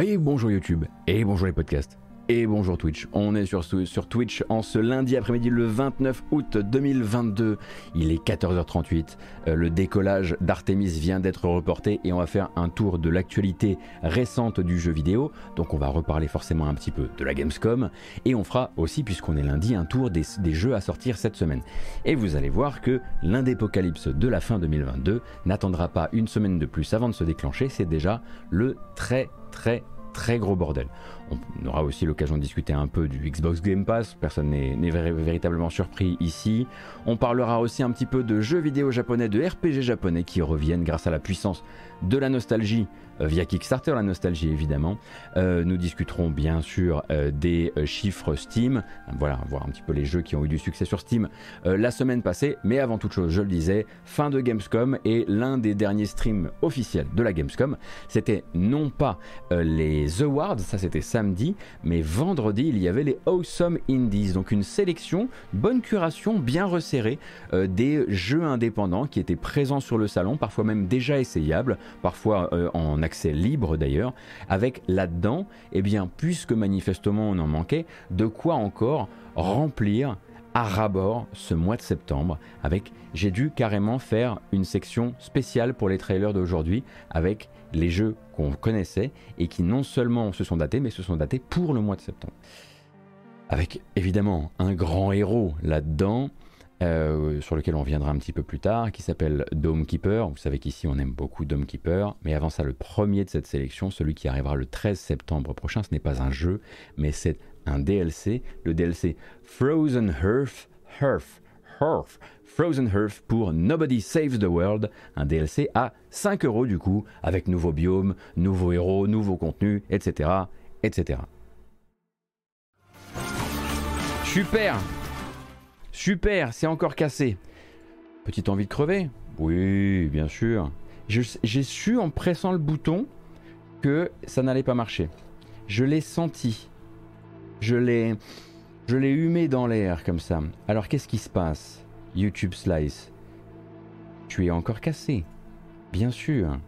Et bonjour YouTube, et bonjour les podcasts, et bonjour Twitch. On est sur, Twitch en ce lundi après-midi le 29 août 2022. Il est 14h38. Euh, le décollage d'Artemis vient d'être reporté et on va faire un tour de l'actualité récente du jeu vidéo. Donc on va reparler forcément un petit peu de la Gamescom et on fera aussi, puisqu'on est lundi, un tour des, des jeux à sortir cette semaine. Et vous allez voir que l'indépocalypse de la fin 2022 n'attendra pas une semaine de plus avant de se déclencher. C'est déjà le très très très gros bordel. On aura aussi l'occasion de discuter un peu du Xbox Game Pass, personne n'est véritablement surpris ici. On parlera aussi un petit peu de jeux vidéo japonais, de RPG japonais qui reviennent grâce à la puissance de la nostalgie euh, via Kickstarter, la nostalgie évidemment. Euh, nous discuterons bien sûr euh, des chiffres Steam, voilà, voir un petit peu les jeux qui ont eu du succès sur Steam la semaine passée. Mais avant toute chose, je le disais, fin de Gamescom et l'un des derniers streams officiels de la Gamescom, c'était non pas les Awards, ça c'était samedi, mais vendredi il y avait les Awesome Indies, donc une sélection, bonne curation, bien resserrée des jeux indépendants qui étaient présents sur le salon, parfois même déjà essayables, parfois en accès libre d'ailleurs, avec là-dedans, eh bien, puisque manifestement on en manquait, de quoi encore remplir à rabord ce mois de septembre avec j'ai dû carrément faire une section spéciale pour les trailers d'aujourd'hui avec les jeux qu'on connaissait et qui non seulement se sont datés mais se sont datés pour le mois de septembre. Avec évidemment un grand héros là-dedans, euh, sur lequel on reviendra un petit peu plus tard, qui s'appelle Dome Keeper. Vous savez qu'ici on aime beaucoup Dome Keeper, mais avant ça, le premier de cette sélection, celui qui arrivera le 13 septembre prochain, ce n'est pas un jeu, mais c'est un DLC, le DLC Frozen Hearth, Hearth, Hearth, Frozen Hearth pour Nobody Saves the World, un DLC à 5 euros du coup, avec nouveaux biomes, nouveaux héros, nouveaux contenus, etc. etc. Super Super, c'est encore cassé. Petite envie de crever Oui, bien sûr. J'ai su en pressant le bouton que ça n'allait pas marcher. Je l'ai senti. Je l'ai je l'ai humé dans l'air comme ça. Alors qu'est-ce qui se passe? YouTube Slice. Tu es encore cassé. Bien sûr.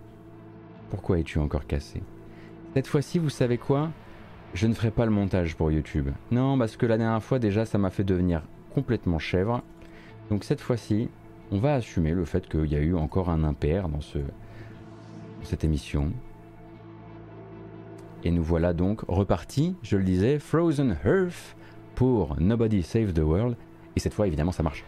Pourquoi es-tu encore cassé? Cette fois-ci, vous savez quoi? Je ne ferai pas le montage pour YouTube. Non, parce que la dernière fois déjà, ça m'a fait devenir complètement chèvre. Donc cette fois-ci, on va assumer le fait qu'il y a eu encore un impair dans, ce, cette émission. Et nous voilà donc repartis, je le disais, Frozen Earth pour Nobody Save the World. Et cette fois, évidemment, ça marche.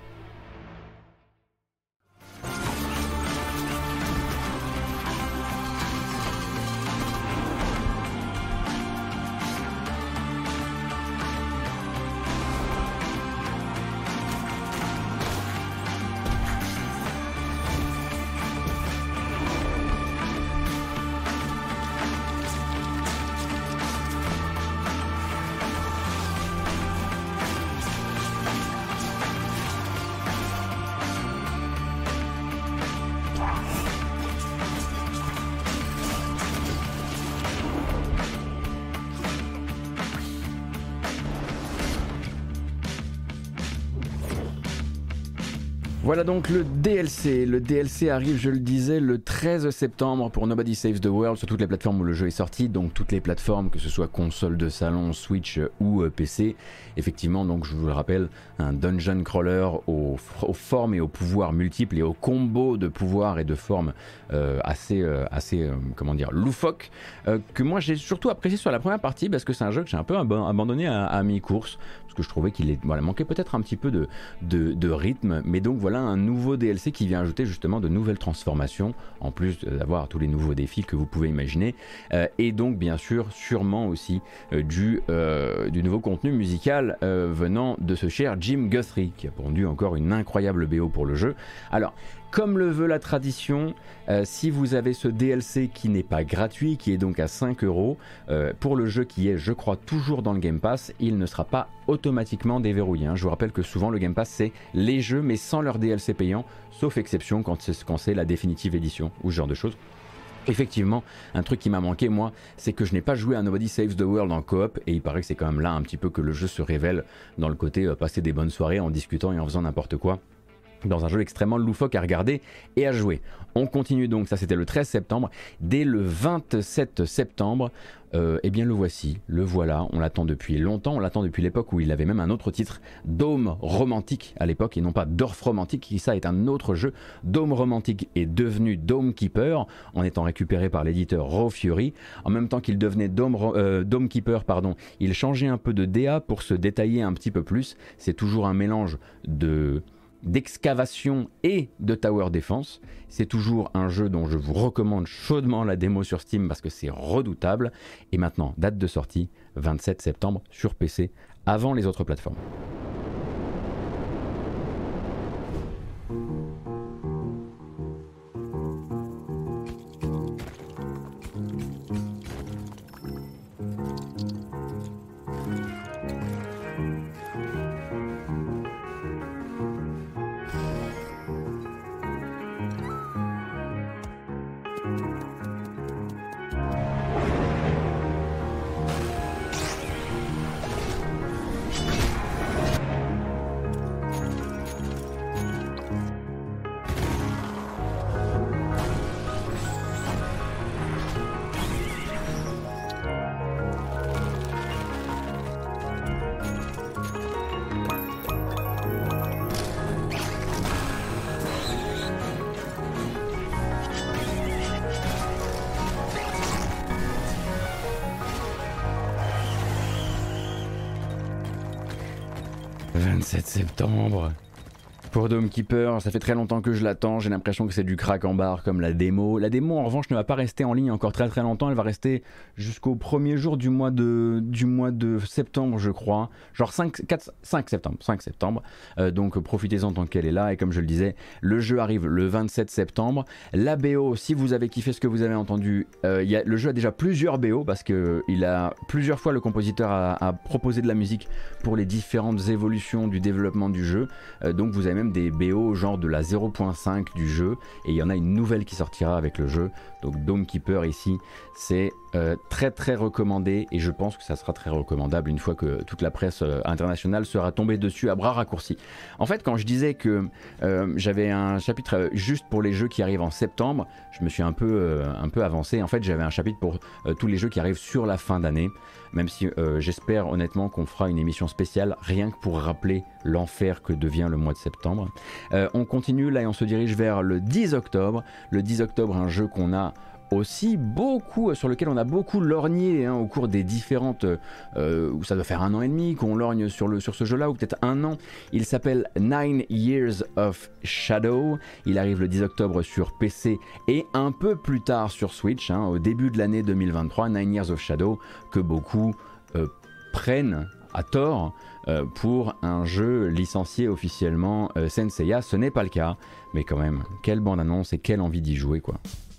Voilà donc le DLC. Le DLC arrive, je le disais, le 13 septembre pour Nobody Saves the World sur toutes les plateformes où le jeu est sorti, donc toutes les plateformes, que ce soit console de salon, Switch ou euh, PC. Effectivement, donc je vous le rappelle, un dungeon crawler aux, formes et aux pouvoirs multiples et aux combos de pouvoirs et de formes euh, assez, euh, assez comment dire, loufoques, que moi j'ai surtout apprécié sur la première partie parce que c'est un jeu que j'ai un peu abandonné à, mi-course parce que je trouvais qu'il manquait peut-être un petit peu de, de, rythme. Mais donc voilà un nouveau DLC qui vient ajouter justement de nouvelles transformations, en plus d'avoir tous les nouveaux défis que vous pouvez imaginer. Euh, et donc bien sûr, sûrement aussi euh, du, euh, du nouveau contenu musical venant de ce cher Jim Guthrie, qui a pondu encore une incroyable BO pour le jeu. Alors, comme le veut la tradition, euh, si vous avez ce DLC qui n'est pas gratuit, qui est donc à 5 euros, euh, pour le jeu qui est, je crois, toujours dans le Game Pass, il ne sera pas automatiquement déverrouillé. Hein. Je vous rappelle que souvent le Game Pass, c'est les jeux, mais sans leur DLC payant, sauf exception quand c'est la définitive édition ou ce genre de choses. Effectivement, un truc qui m'a manqué, moi, c'est que je n'ai pas joué à Nobody Saves the World en coop, et il paraît que c'est quand même là un petit peu que le jeu se révèle dans le côté euh, passer des bonnes soirées en discutant et en faisant n'importe quoi dans un jeu extrêmement loufoque à regarder et à jouer. On continue donc, ça c'était le 13 septembre. Dès le 27 septembre, euh, eh bien le voici, le voilà, on l'attend depuis longtemps, on l'attend depuis l'époque où il avait même un autre titre, Dome Romantique à l'époque, et non pas Dorf Romantique, qui ça est un autre jeu. Dome Romantique est devenu Dome Keeper, en étant récupéré par l'éditeur Raw Fury. En même temps qu'il devenait Dome, euh, Dome Keeper, pardon, il changeait un peu de DA pour se détailler un petit peu plus. C'est toujours un mélange de d'excavation et de tower defense. C'est toujours un jeu dont je vous recommande chaudement la démo sur Steam parce que c'est redoutable. Et maintenant, date de sortie, 27 septembre sur PC, avant les autres plateformes. 27 septembre. Pour Dome Keeper, ça fait très longtemps que je l'attends, j'ai l'impression que c'est du crack en barre comme la démo. La démo en revanche ne va pas rester en ligne encore très très longtemps, elle va rester jusqu'au premier jour du mois de, du mois de septembre je crois, genre 5, 4, 5 septembre, 5 septembre. Euh, donc profitez-en tant qu'elle est là et comme je le disais, le jeu arrive le 27 septembre. La BO, si vous avez kiffé ce que vous avez entendu, euh, le jeu a déjà plusieurs BO parce que il a plusieurs fois le compositeur a, proposé de la musique pour les différentes évolutions du développement du jeu. Euh, donc vous avez même des BO genre de la 0.5 du jeu et il y en a une nouvelle qui sortira avec le jeu. Donc Dome Keeper ici, c'est euh, très très recommandé et je pense que ça sera très recommandable une fois que toute la presse euh, internationale sera tombée dessus à bras raccourcis. En fait, quand je disais que euh, j'avais un chapitre juste pour les jeux qui arrivent en septembre, je me suis un peu, un peu avancé. En fait, j'avais un chapitre pour tous les jeux qui arrivent sur la fin d'année même si j'espère honnêtement qu'on fera une émission spéciale rien que pour rappeler l'enfer que devient le mois de septembre. on continue là et on se dirige vers le 10 octobre. Le 10 octobre, un jeu qu'on a aussi beaucoup, sur lequel on a beaucoup lorgné hein, au cours des différentes, euh, où ça doit faire un an et demi qu'on lorgne sur, le, sur ce jeu-là, ou peut-être un an. Il s'appelle Nine Years of Shadow. Il arrive le 10 octobre sur PC et un peu plus tard sur Switch, hein, au début de l'année 2023. Nine Years of Shadow, que beaucoup euh, prennent à tort euh, pour un jeu licencié officiellement Senseiya. Ce n'est pas le cas, mais quand même, quelle bande-annonce et quelle envie d'y jouer quoi.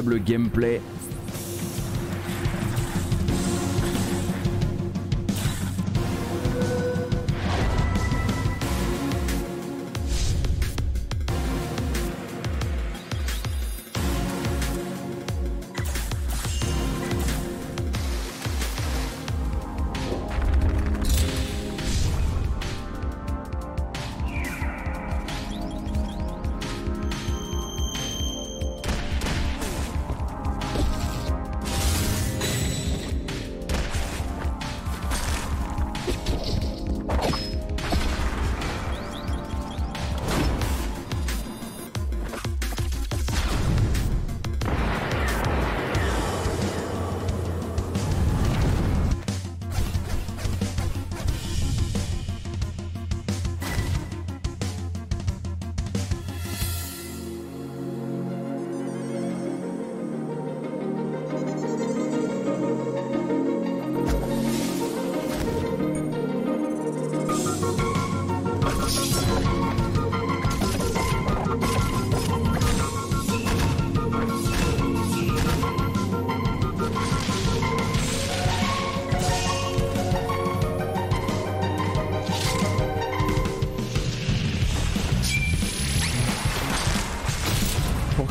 pour l'incroyable gameplay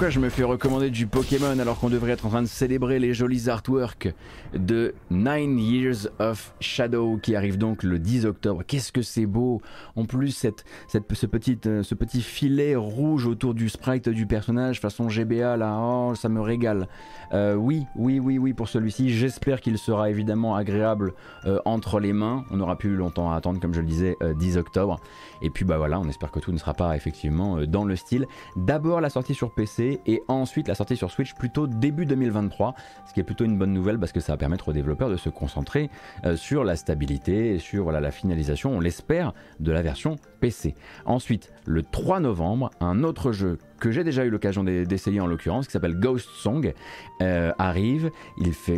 pourquoi je me fais recommander du Pokémon alors qu'on devrait être en train de célébrer les jolis artworks de Nine Years of Shadow qui arrive donc le 10 octobre. Qu'est-ce que c'est beau En plus, cette, cette, ce, petit, euh, ce petit filet rouge autour du sprite du personnage façon GBA là, oh, ça me régale. Euh, oui, oui, oui, oui pour celui-ci. J'espère qu'il sera évidemment agréable euh, entre les mains. On n'aura plus longtemps à attendre, comme je le disais, 10 octobre. Et puis bah voilà, on espère que tout ne sera pas effectivement dans le style. D'abord la sortie sur PC et ensuite la sortie sur Switch plutôt début 2023, ce qui est plutôt une bonne nouvelle parce que ça va permettre aux développeurs de se concentrer euh, sur la stabilité sur la finalisation, on l'espère, de la version PC. Ensuite, le 3 novembre, un autre jeu que j'ai déjà eu l'occasion d'essayer en l'occurrence, qui s'appelle Ghost Song, euh, arrive.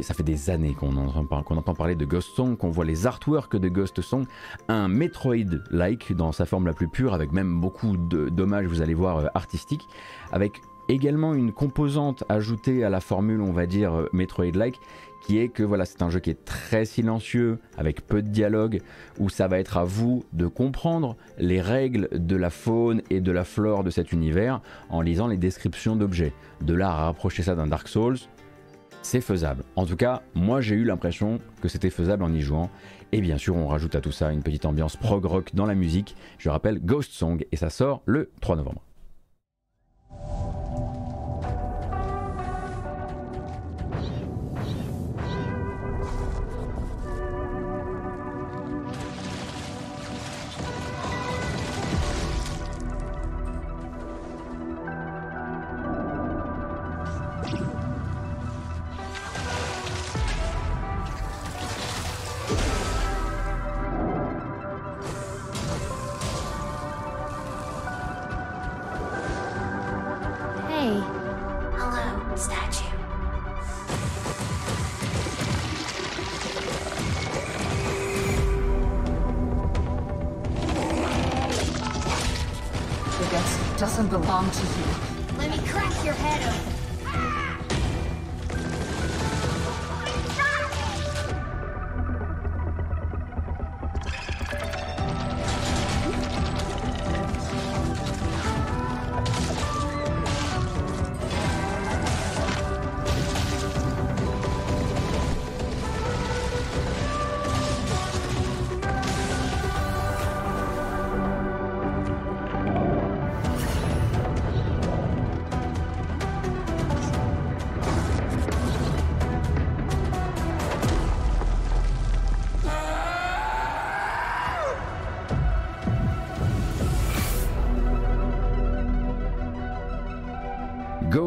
Ça fait des années qu'on entend, entend parler de Ghost Song, qu'on voit les artworks de Ghost Song, un Metroid-like dans sa forme la plus pure, avec même beaucoup d'hommages, vous allez voir, euh, artistiques, avec également une composante ajoutée à la formule, on va dire, euh, Metroid-like, qui est que voilà, c'est un jeu qui est très silencieux, avec peu de dialogue, où ça va être à vous de comprendre les règles de la faune et de la flore de cet univers en lisant les descriptions d'objets. De là à rapprocher ça d'un Dark Souls, c'est faisable. En tout cas, moi j'ai eu l'impression que c'était faisable en y jouant. Et bien sûr, on rajoute à tout ça une petite ambiance prog rock dans la musique. Je rappelle Ghost Song et ça sort le 3 novembre.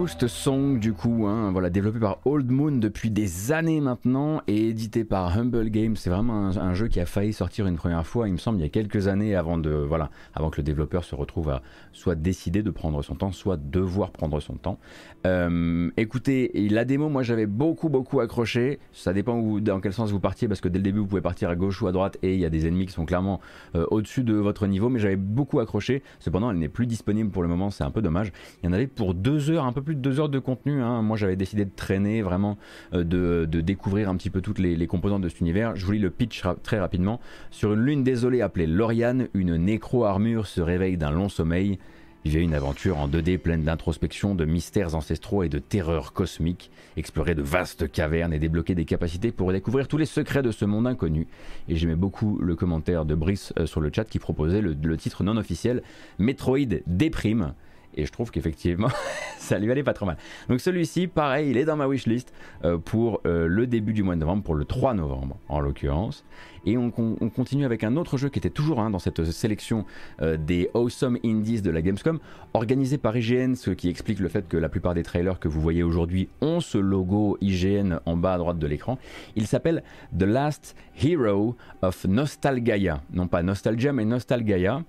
Ghost Song du coup, hein, voilà, développé par Old Moon depuis des années maintenant et édité par Humble Games. C'est vraiment un, jeu qui a failli sortir une première fois, il me semble, il y a quelques années avant de, voilà, avant que le développeur se retrouve à soit décider de prendre son temps, soit devoir prendre son temps. Euh, écoutez, la démo, moi j'avais beaucoup beaucoup accroché. Ça dépend dans quel sens vous partiez, parce que dès le début vous pouvez partir à gauche ou à droite et il y a des ennemis qui sont clairement euh, au-dessus de votre niveau, mais j'avais beaucoup accroché. Cependant, elle n'est plus disponible pour le moment, c'est un peu dommage. Il y en avait pour deux heures, un peu plus deux heures de contenu. Hein. Moi, j'avais décidé de traîner, vraiment, euh, de, découvrir un petit peu toutes les, composantes de cet univers. Je vous lis le pitch très rapidement. Sur une lune désolée appelée Loriane, une nécro-armure se réveille d'un long sommeil. Vivez une aventure en 2D pleine d'introspection, de mystères ancestraux et de terreurs cosmiques. Explorer de vastes cavernes et débloquer des capacités pour découvrir tous les secrets de ce monde inconnu. Et j'aimais beaucoup le commentaire de Brice euh, sur le chat qui proposait le, le titre non officiel Metroid déprime. Et je trouve qu'effectivement, ça lui allait pas trop mal. Donc celui-ci, pareil, il est dans ma wishlist euh, pour euh, le début du mois de novembre, pour le 3 novembre en l'occurrence. Et on, continue avec un autre jeu qui était toujours hein, dans cette sélection euh, des Awesome Indies de la Gamescom, organisé par IGN, ce qui explique le fait que la plupart des trailers que vous voyez aujourd'hui ont ce logo IGN en bas à droite de l'écran. Il s'appelle The Last Hero of Nostalgaia. Non pas Nostalgia, mais Nostalgaia.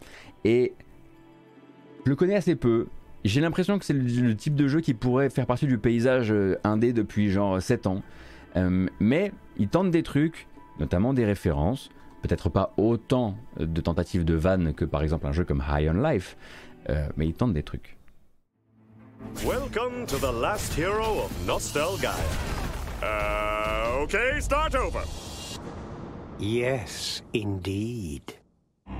Et je le connais assez peu, j'ai l'impression que c'est le, type de jeu qui pourrait faire partie du paysage euh, indé depuis genre 7 ans. Euh, mais il tente des trucs, notamment des références, peut-être pas autant de tentatives de vannes que par exemple un jeu comme High on Life, euh, mais il tente des trucs. Welcome to the last hero of Nostalgia. Uh, okay, start over. Yes, indeed.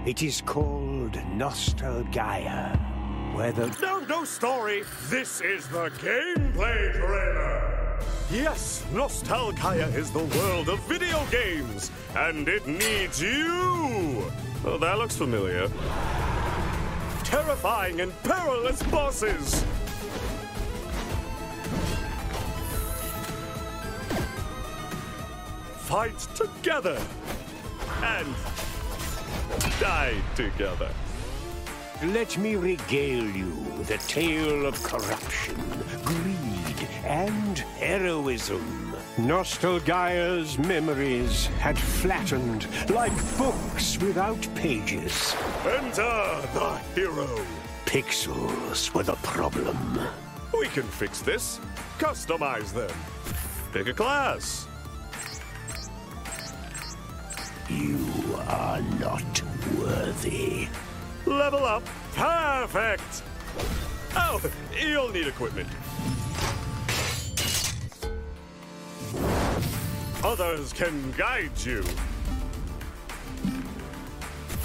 It is called Nostalgia. No, no story! This is the gameplay trailer! Yes, Nostalgaia is the world of video games, and it needs you! That looks familiar. Terrifying and perilous bosses! Fight together! And die together. Let me regale you with a tale of corruption, greed, and heroism. Nostalgia's memories had flattened like books without pages. Enter the hero. Pixels were the problem. We can fix this. Customize them. Pick a class. You are not worthy. Level up. Perfect. Oh, you'll need equipment. Others can guide you.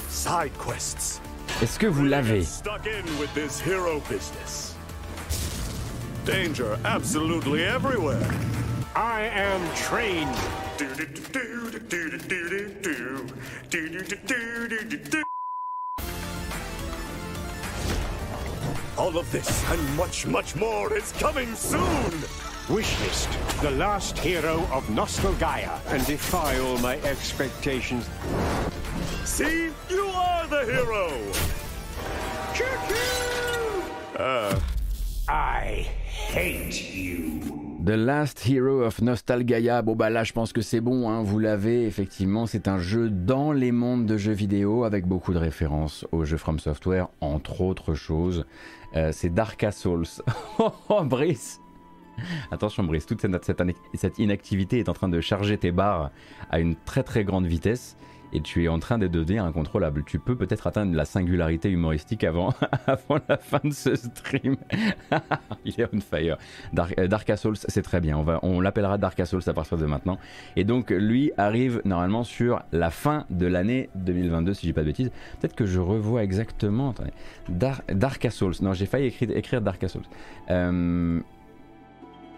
Side quests. Est-ce que vous l'avez Stuck in with this hero business. Danger absolutely everywhere. I am trained. All of this and much, much more is coming soon! Wishlist, the last hero of Nostalgaia, and defy all my expectations. See? You are the hero! Uh, I hate you. The Last Hero of Nostalgaia. Bon bah là je pense que c'est bon, hein, vous l'avez effectivement. C'est un jeu dans les mondes de jeux vidéo avec beaucoup de références aux jeux From Software, entre autres choses. Euh, c'est Dark Souls. oh Brice Attention Brice, toute cette, cette inactivité est en train de charger tes barres à une très très grande vitesse et tu es en train de devenir incontrôlable. Tu peux peut-être atteindre la singularité humoristique avant, avant la fin de ce stream. Il est on fire. Dark, euh, Dark Souls, c'est très bien. On, l'appellera Dark Souls à partir de maintenant. Et donc, lui arrive normalement sur la fin de l'année 2022, si je dis pas de bêtises. Peut-être que je revois exactement. Dark, Souls. Non, j'ai failli écrire, Dark Souls. Euh,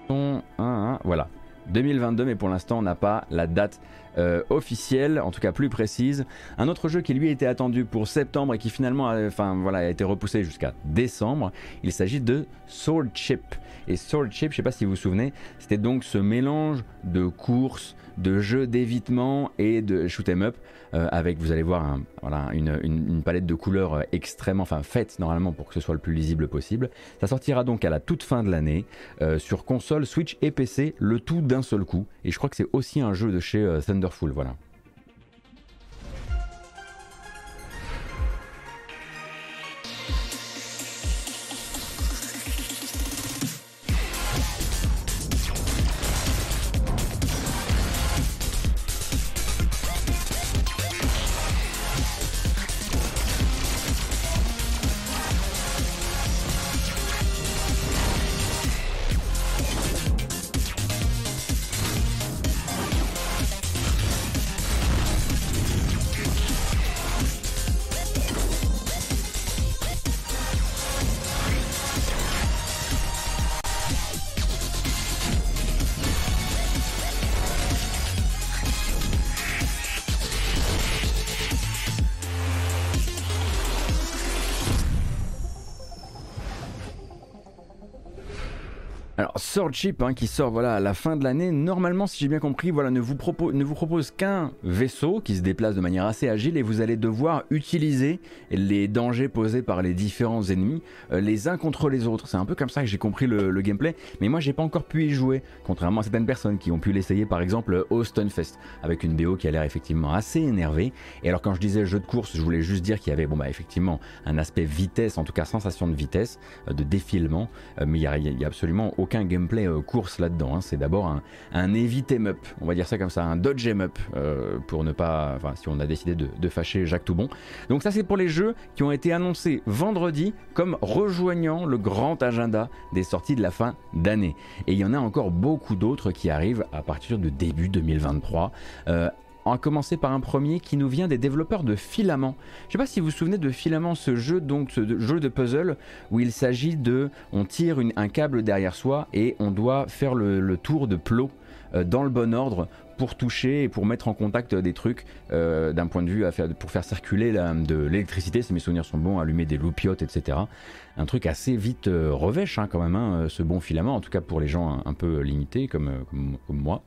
voilà. 2022, mais pour l'instant, on n'a pas la date euh, officielle, en tout cas plus précise. Un autre jeu qui lui était attendu pour septembre et qui finalement a, enfin, voilà, a été repoussé jusqu'à décembre, il s'agit de Sword Chip. Et Sword Chip, je sais pas si vous vous souvenez, c'était donc ce mélange de courses, de jeux d'évitement et de shoot 'em up euh, avec, vous allez voir, voilà, une, une, palette de couleurs euh, extrêmement, enfin faite normalement pour que ce soit le plus lisible possible. Ça sortira donc à la toute fin de l'année euh, sur console, Switch et PC, le tout d'un seul coup. Et je crois que c'est aussi un jeu de chez Thunderful, voilà. Sword Chip hein, qui sort voilà à la fin de l'année. Normalement, si j'ai bien compris, voilà ne vous propose ne vous propose qu'un vaisseau qui se déplace de manière assez agile et vous allez devoir utiliser les dangers posés par les différents ennemis euh, les uns contre les autres. C'est un peu comme ça que j'ai compris le, gameplay. Mais moi, j'ai pas encore pu y jouer, contrairement à certaines personnes qui ont pu l'essayer, par exemple au Stunfest, avec une BO qui a l'air effectivement assez énervée. Et alors quand je disais jeu de course, je voulais juste dire qu'il y avait bon bah effectivement un aspect vitesse, en tout cas sensation de vitesse, euh, de défilement, euh, mais il n'y a, absolument aucun gameplay euh, course là-dedans. Hein. C'est d'abord un, un em up, on va dire ça comme ça, un dodge em up, euh, pour ne pas, enfin si on a décidé de, fâcher Jacques Toubon. Donc ça c'est pour les jeux qui ont été annoncés vendredi comme rejoignant le grand agenda des sorties de la fin d'année. Et il y en a encore beaucoup d'autres qui arrivent à partir de début 2023. Euh, va commencer par un premier qui nous vient des développeurs de Filament. Je sais pas si vous vous souvenez de Filament, ce jeu donc ce jeu de puzzle où il s'agit de, on tire un câble derrière soi et on doit faire le, tour de plot euh, dans le bon ordre pour toucher et pour mettre en contact des trucs euh, d'un point de vue pour faire circuler de l'électricité, si mes souvenirs sont bons, allumer des loupiotes, etc. Un truc assez vite euh, revêche hein, quand même, hein, ce bon filament, en tout cas pour les gens un, peu limités comme, comme, moi.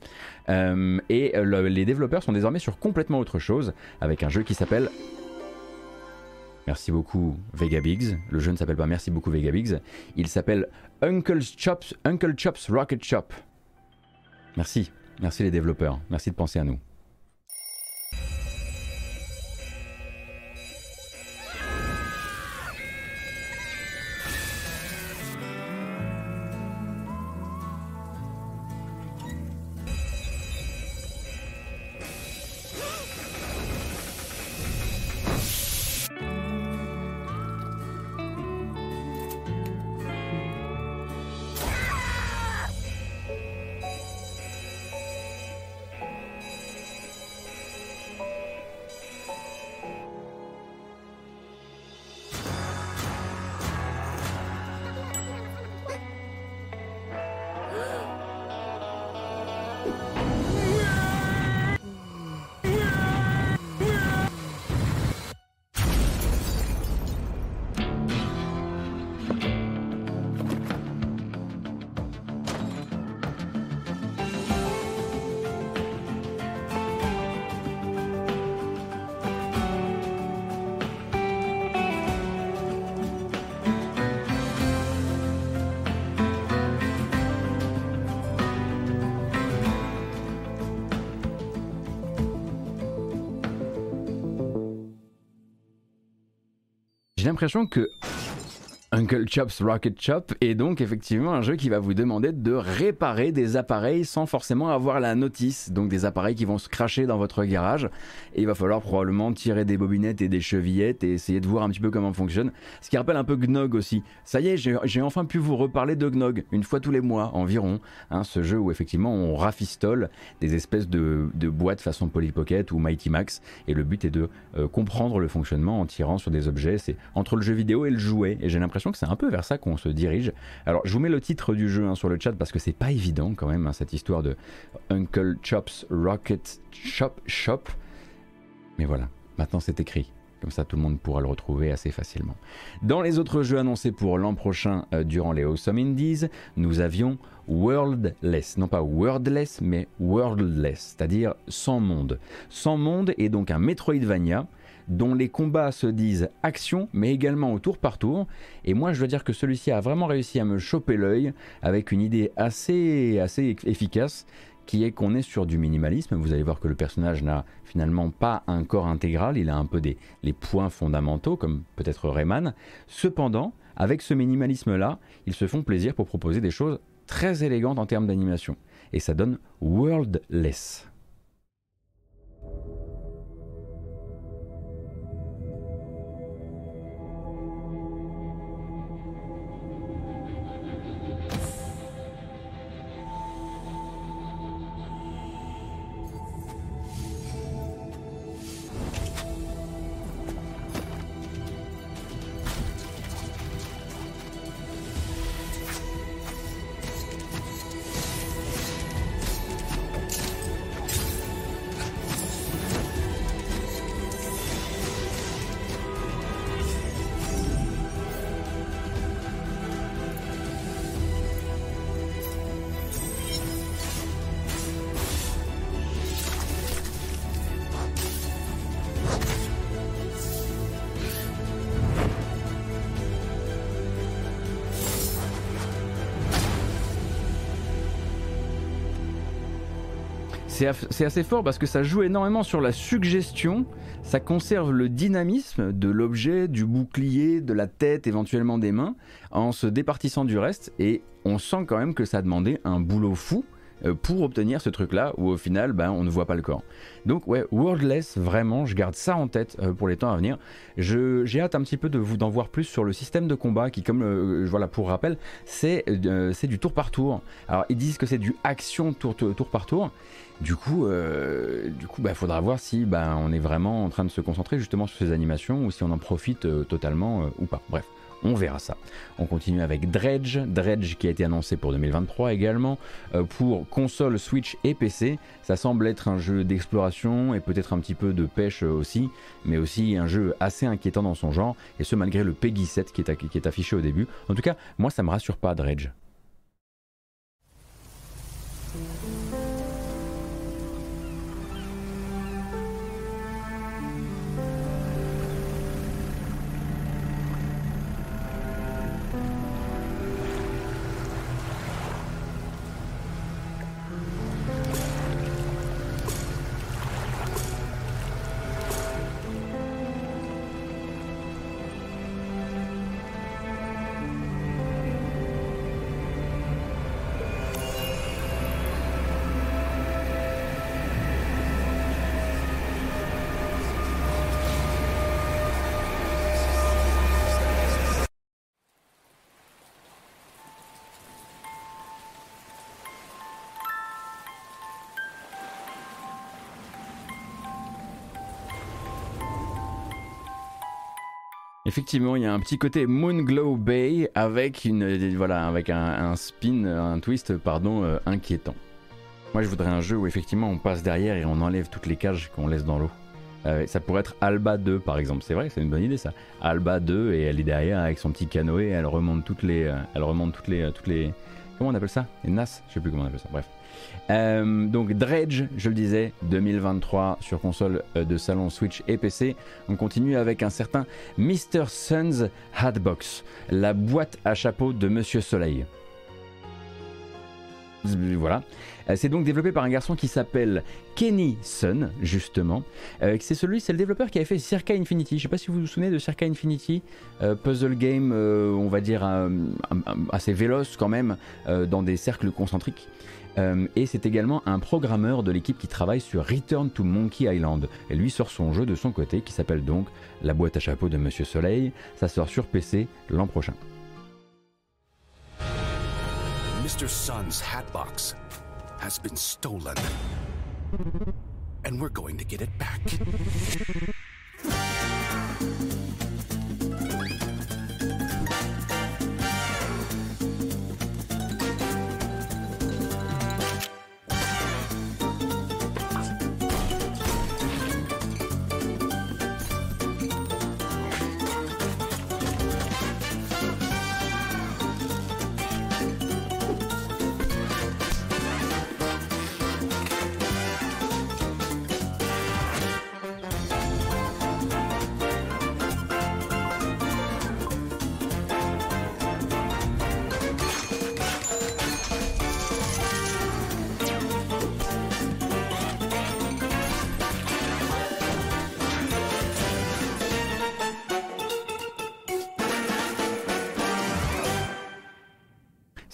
Euh, et les développeurs sont désormais sur complètement autre chose, avec un jeu qui s'appelle... Merci beaucoup Vegabigs. Le jeu ne s'appelle pas Merci beaucoup Vegabigs. Il s'appelle Uncle Chops, Uncle Chops Rocket Shop. Merci. Merci les développeurs, merci de penser à nous. L'impression que Uncle Chop's Rocket Shop est donc effectivement un jeu qui va vous demander de réparer des appareils sans forcément avoir la notice. Donc des appareils qui vont se cracher dans votre garage et il va falloir probablement tirer des bobinettes et des chevillettes et essayer de voir un petit peu comment fonctionne. Ce qui rappelle un peu Gnog aussi. Ça y est, j'ai enfin pu vous reparler de Gnog une fois tous les mois environ. Hein, ce jeu où effectivement on rafistole des espèces de, boîtes façon Polly Pocket ou Mighty Max et le but est de euh, comprendre le fonctionnement en tirant sur des objets. C'est entre le jeu vidéo et le jouet et j'ai l'impression que c'est un peu vers ça qu'on se dirige. Alors, je vous mets le titre du jeu hein, sur le chat parce que c'est pas évident quand même, hein, cette histoire de Uncle Chop's Rocket Shop Shop. Mais voilà, maintenant c'est écrit. Comme ça, tout le monde pourra le retrouver assez facilement. Dans les autres jeux annoncés pour l'an prochain euh, durant les Awesome Indies, nous avions Worldless. Non pas Wordless, mais Worldless, c'est-à-dire sans monde. Sans monde est donc un Metroidvania dont les combats se disent action, mais également au tour par tour. Et moi, je dois dire que celui-ci a vraiment réussi à me choper l'œil avec une idée assez, assez efficace qui est qu'on est sur du minimalisme. Vous allez voir que le personnage n'a finalement pas un corps intégral, il a un peu des les points fondamentaux, comme peut-être Rayman. Cependant, avec ce minimalisme-là, ils se font plaisir pour proposer des choses très élégantes en termes d'animation. Et ça donne Worldless. C'est assez fort parce que ça joue énormément sur la suggestion, ça conserve le dynamisme de l'objet, du bouclier, de la tête, éventuellement des mains, en se départissant du reste, et on sent quand même que ça a demandé un boulot fou pour obtenir ce truc-là où au final, ben, on ne voit pas le corps. Donc ouais, Wordless, vraiment, je garde ça en tête euh, pour les temps à venir. J'ai hâte un petit peu de vous d'en voir plus sur le système de combat qui, comme euh, voilà pour rappel, c'est du tour par tour. Alors ils disent que c'est du action tour, tour, par tour. Du coup, coup, bah, faudra voir si bah, on est vraiment en train de se concentrer justement sur ces animations ou si on en profite totalement ou pas. Bref. On verra ça. On continue avec Dredge, Dredge qui a été annoncé pour 2023 également, euh, pour console Switch et PC. Ça semble être un jeu d'exploration et peut-être un petit peu de pêche aussi, mais aussi un jeu assez inquiétant dans son genre, et ce malgré le Peggy 7 qui est, qui est affiché au début. En tout cas, moi ça me rassure pas Dredge. Effectivement, il y a un petit côté Moonglow Bay avec, une, voilà, avec un, spin, un twist pardon, euh, inquiétant. Moi, je voudrais un jeu où effectivement on passe derrière et on enlève toutes les cages qu'on laisse dans l'eau. Euh, ça pourrait être Alba 2 par exemple, c'est vrai, c'est une bonne idée ça. Alba 2 et elle est derrière avec son petit canoë, elle remonte toutes les, euh, elle remonte toutes les, toutes les, comment on appelle ça? Les NAS, je sais plus comment on appelle ça. Bref. Euh, donc Dredge, je le disais, 2023 sur console euh, de salon Switch et PC. On continue avec un certain Mr. Sun's Hatbox, la boîte à chapeau de Monsieur Soleil. Voilà. Euh, c'est donc développé par un garçon qui s'appelle Kenny Sun, justement. c'est celui, c'est le développeur qui avait fait Circa Infinity. Je sais pas si vous vous souvenez de Circa Infinity, puzzle game, on va dire assez véloce quand même, dans des cercles concentriques. Euh, et c'est également un programmeur de l'équipe qui travaille sur Return to Monkey Island. Et lui sort son jeu de son côté qui s'appelle donc La boîte à chapeau de Monsieur Soleil. Ça sort sur PC l'an prochain. Mr. Sun's hatbox has been stolen. And we're going to get it back.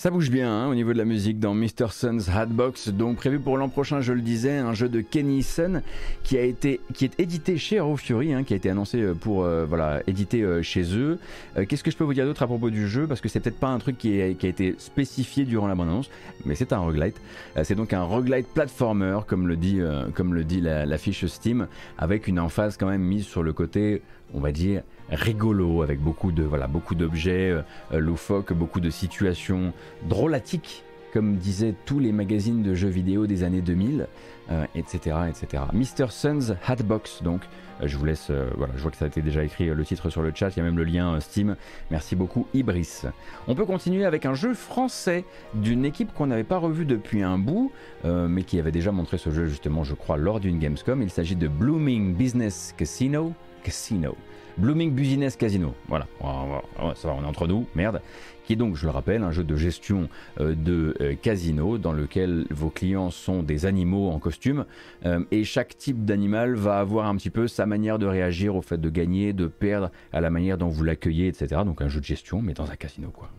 Ça bouge bien hein, au niveau de la musique dans Mr. Sun's Hatbox, donc prévu pour l'an prochain, je le disais, un jeu de Kenny Sun qui a été, qui est édité chez Hero Fury, hein, qui a été annoncé euh, pour euh, voilà euh, chez eux. Qu'est-ce que je peux vous dire d'autre à propos du jeu? Parce que c'est peut-être pas un truc qui, a été spécifié durant la bande-annonce, mais c'est un roguelite. c'est donc un roguelite platformer, comme le dit, comme dit la fiche Steam, avec une emphase quand même mise sur le côté, on va dire rigolo avec beaucoup de voilà beaucoup d'objets euh, loufoques, beaucoup de situations drôlatiques comme disaient tous les magazines de jeux vidéo des années 2000, etc., etc. Mr. Sun's Hatbox, donc, euh, je vous laisse, euh, voilà, je vois que ça a été déjà écrit le titre sur le chat, il y a même le lien Steam. Merci beaucoup, Ibris. On peut continuer avec un jeu français d'une équipe qu'on n'avait pas revue depuis un bout, mais qui avait déjà montré ce jeu justement, je crois, lors d'une Gamescom. Il s'agit de Blooming Business Casino. Casino. Blooming Business Casino. Voilà, ça va, on est entre nous, merde. Qui est donc, je le rappelle, un jeu de gestion euh, de euh, casino dans lequel vos clients sont des animaux en costume euh, et chaque type d'animal va avoir un petit peu sa manière de réagir au fait de gagner, de perdre, à la manière dont vous l'accueillez, etc. Donc un jeu de gestion, mais dans un casino, quoi.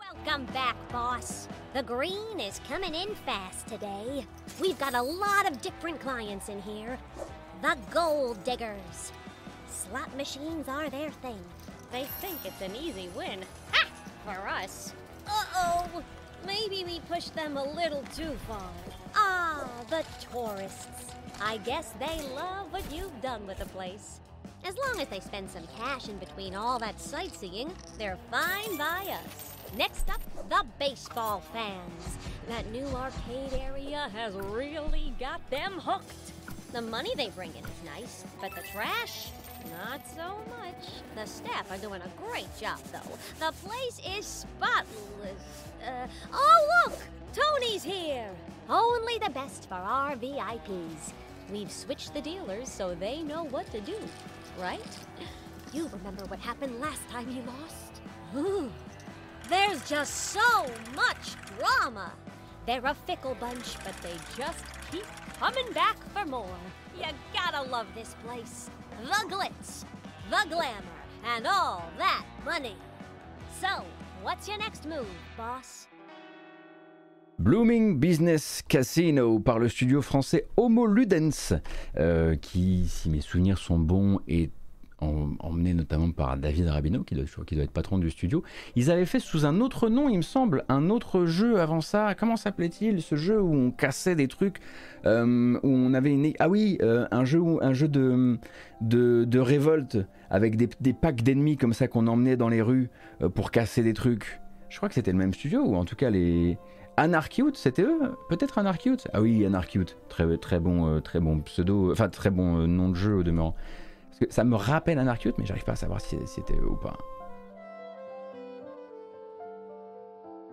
Welcome back, boss. The green is coming in fast today. We've got a lot of different clients in here. The gold diggers. Slot machines are their thing. They think it's an easy win. Ha! For us. Uh-oh. Maybe we pushed them a little too far. Ah, the tourists. I guess they love what you've done with the place. As long as they spend some cash in between all that sightseeing, they're fine by us. Next up, the baseball fans. That new arcade area has really got them hooked. The money they bring in is nice, but the trash? Not so much. The staff are doing a great job, though. The place is spotless. Uh, oh, look! Tony's here! Only the best for our VIPs. We've switched the dealers so they know what to do, right? You remember what happened last time you lost? Ooh. There's just so much drama. They're a fickle bunch, but they just keep coming back for more. You gotta love this place. The glitz, the glamour, and all that money. So, what's your next move, boss? Blooming Business Casino par le studio français Homo Ludens, euh, qui, si mes souvenirs sont bons, est emmené notamment par David Rabino, qui doit, être patron du studio. Ils avaient fait sous un autre nom, il me semble, un autre jeu avant ça. Comment s'appelait-il Ce jeu où on cassait des trucs, euh, où on avait une... Ah oui, euh, un jeu, un jeu de, de, révolte avec des, packs d'ennemis comme ça qu'on emmenait dans les rues pour casser des trucs. Je crois que c'était le même studio, ou en tout cas les... Anarchute, c'était eux Peut-être Anarchute Ah oui, Anarchute. Très, très, bon, euh, très bon pseudo, enfin très bon euh, nom de jeu au demeurant. Ça me rappelle Anarchute, mais j'arrive pas à savoir si c'était eux ou pas.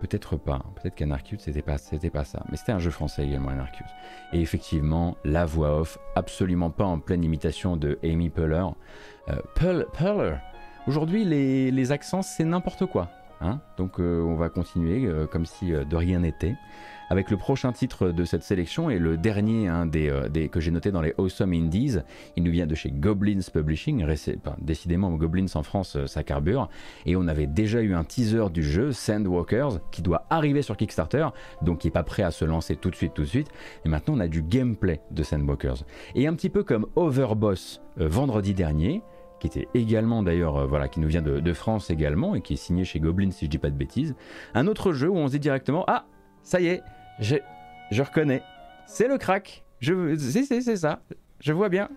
Peut-être pas. Peut-être qu'Anarchute, c'était pas, pas ça. Mais c'était un jeu français également, Anarchute. Et effectivement, la voix off, absolument pas en pleine imitation de Amy Puller. Euh. Aujourd'hui, les, les accents, c'est n'importe quoi. Hein. Donc euh, on va continuer euh, comme si euh, de rien n'était. Avec le prochain titre de cette sélection et le dernier hein, des, que j'ai noté dans les Awesome Indies, il nous vient de chez Goblins Publishing. décidément, Goblins en France, ça carbure. Et on avait déjà eu un teaser du jeu, Sandwalkers, qui doit arriver sur Kickstarter, donc qui n'est pas prêt à se lancer tout de suite, tout de suite. Et maintenant, on a du gameplay de Sandwalkers. Et un petit peu comme Overboss vendredi dernier, qui était également d'ailleurs, euh, voilà, qui nous vient de, France également et qui est signé chez Goblin si je dis pas de bêtises. Un autre jeu où on se dit directement ah ça y est, je reconnais, c'est le crack. Je c'est ça, je vois bien.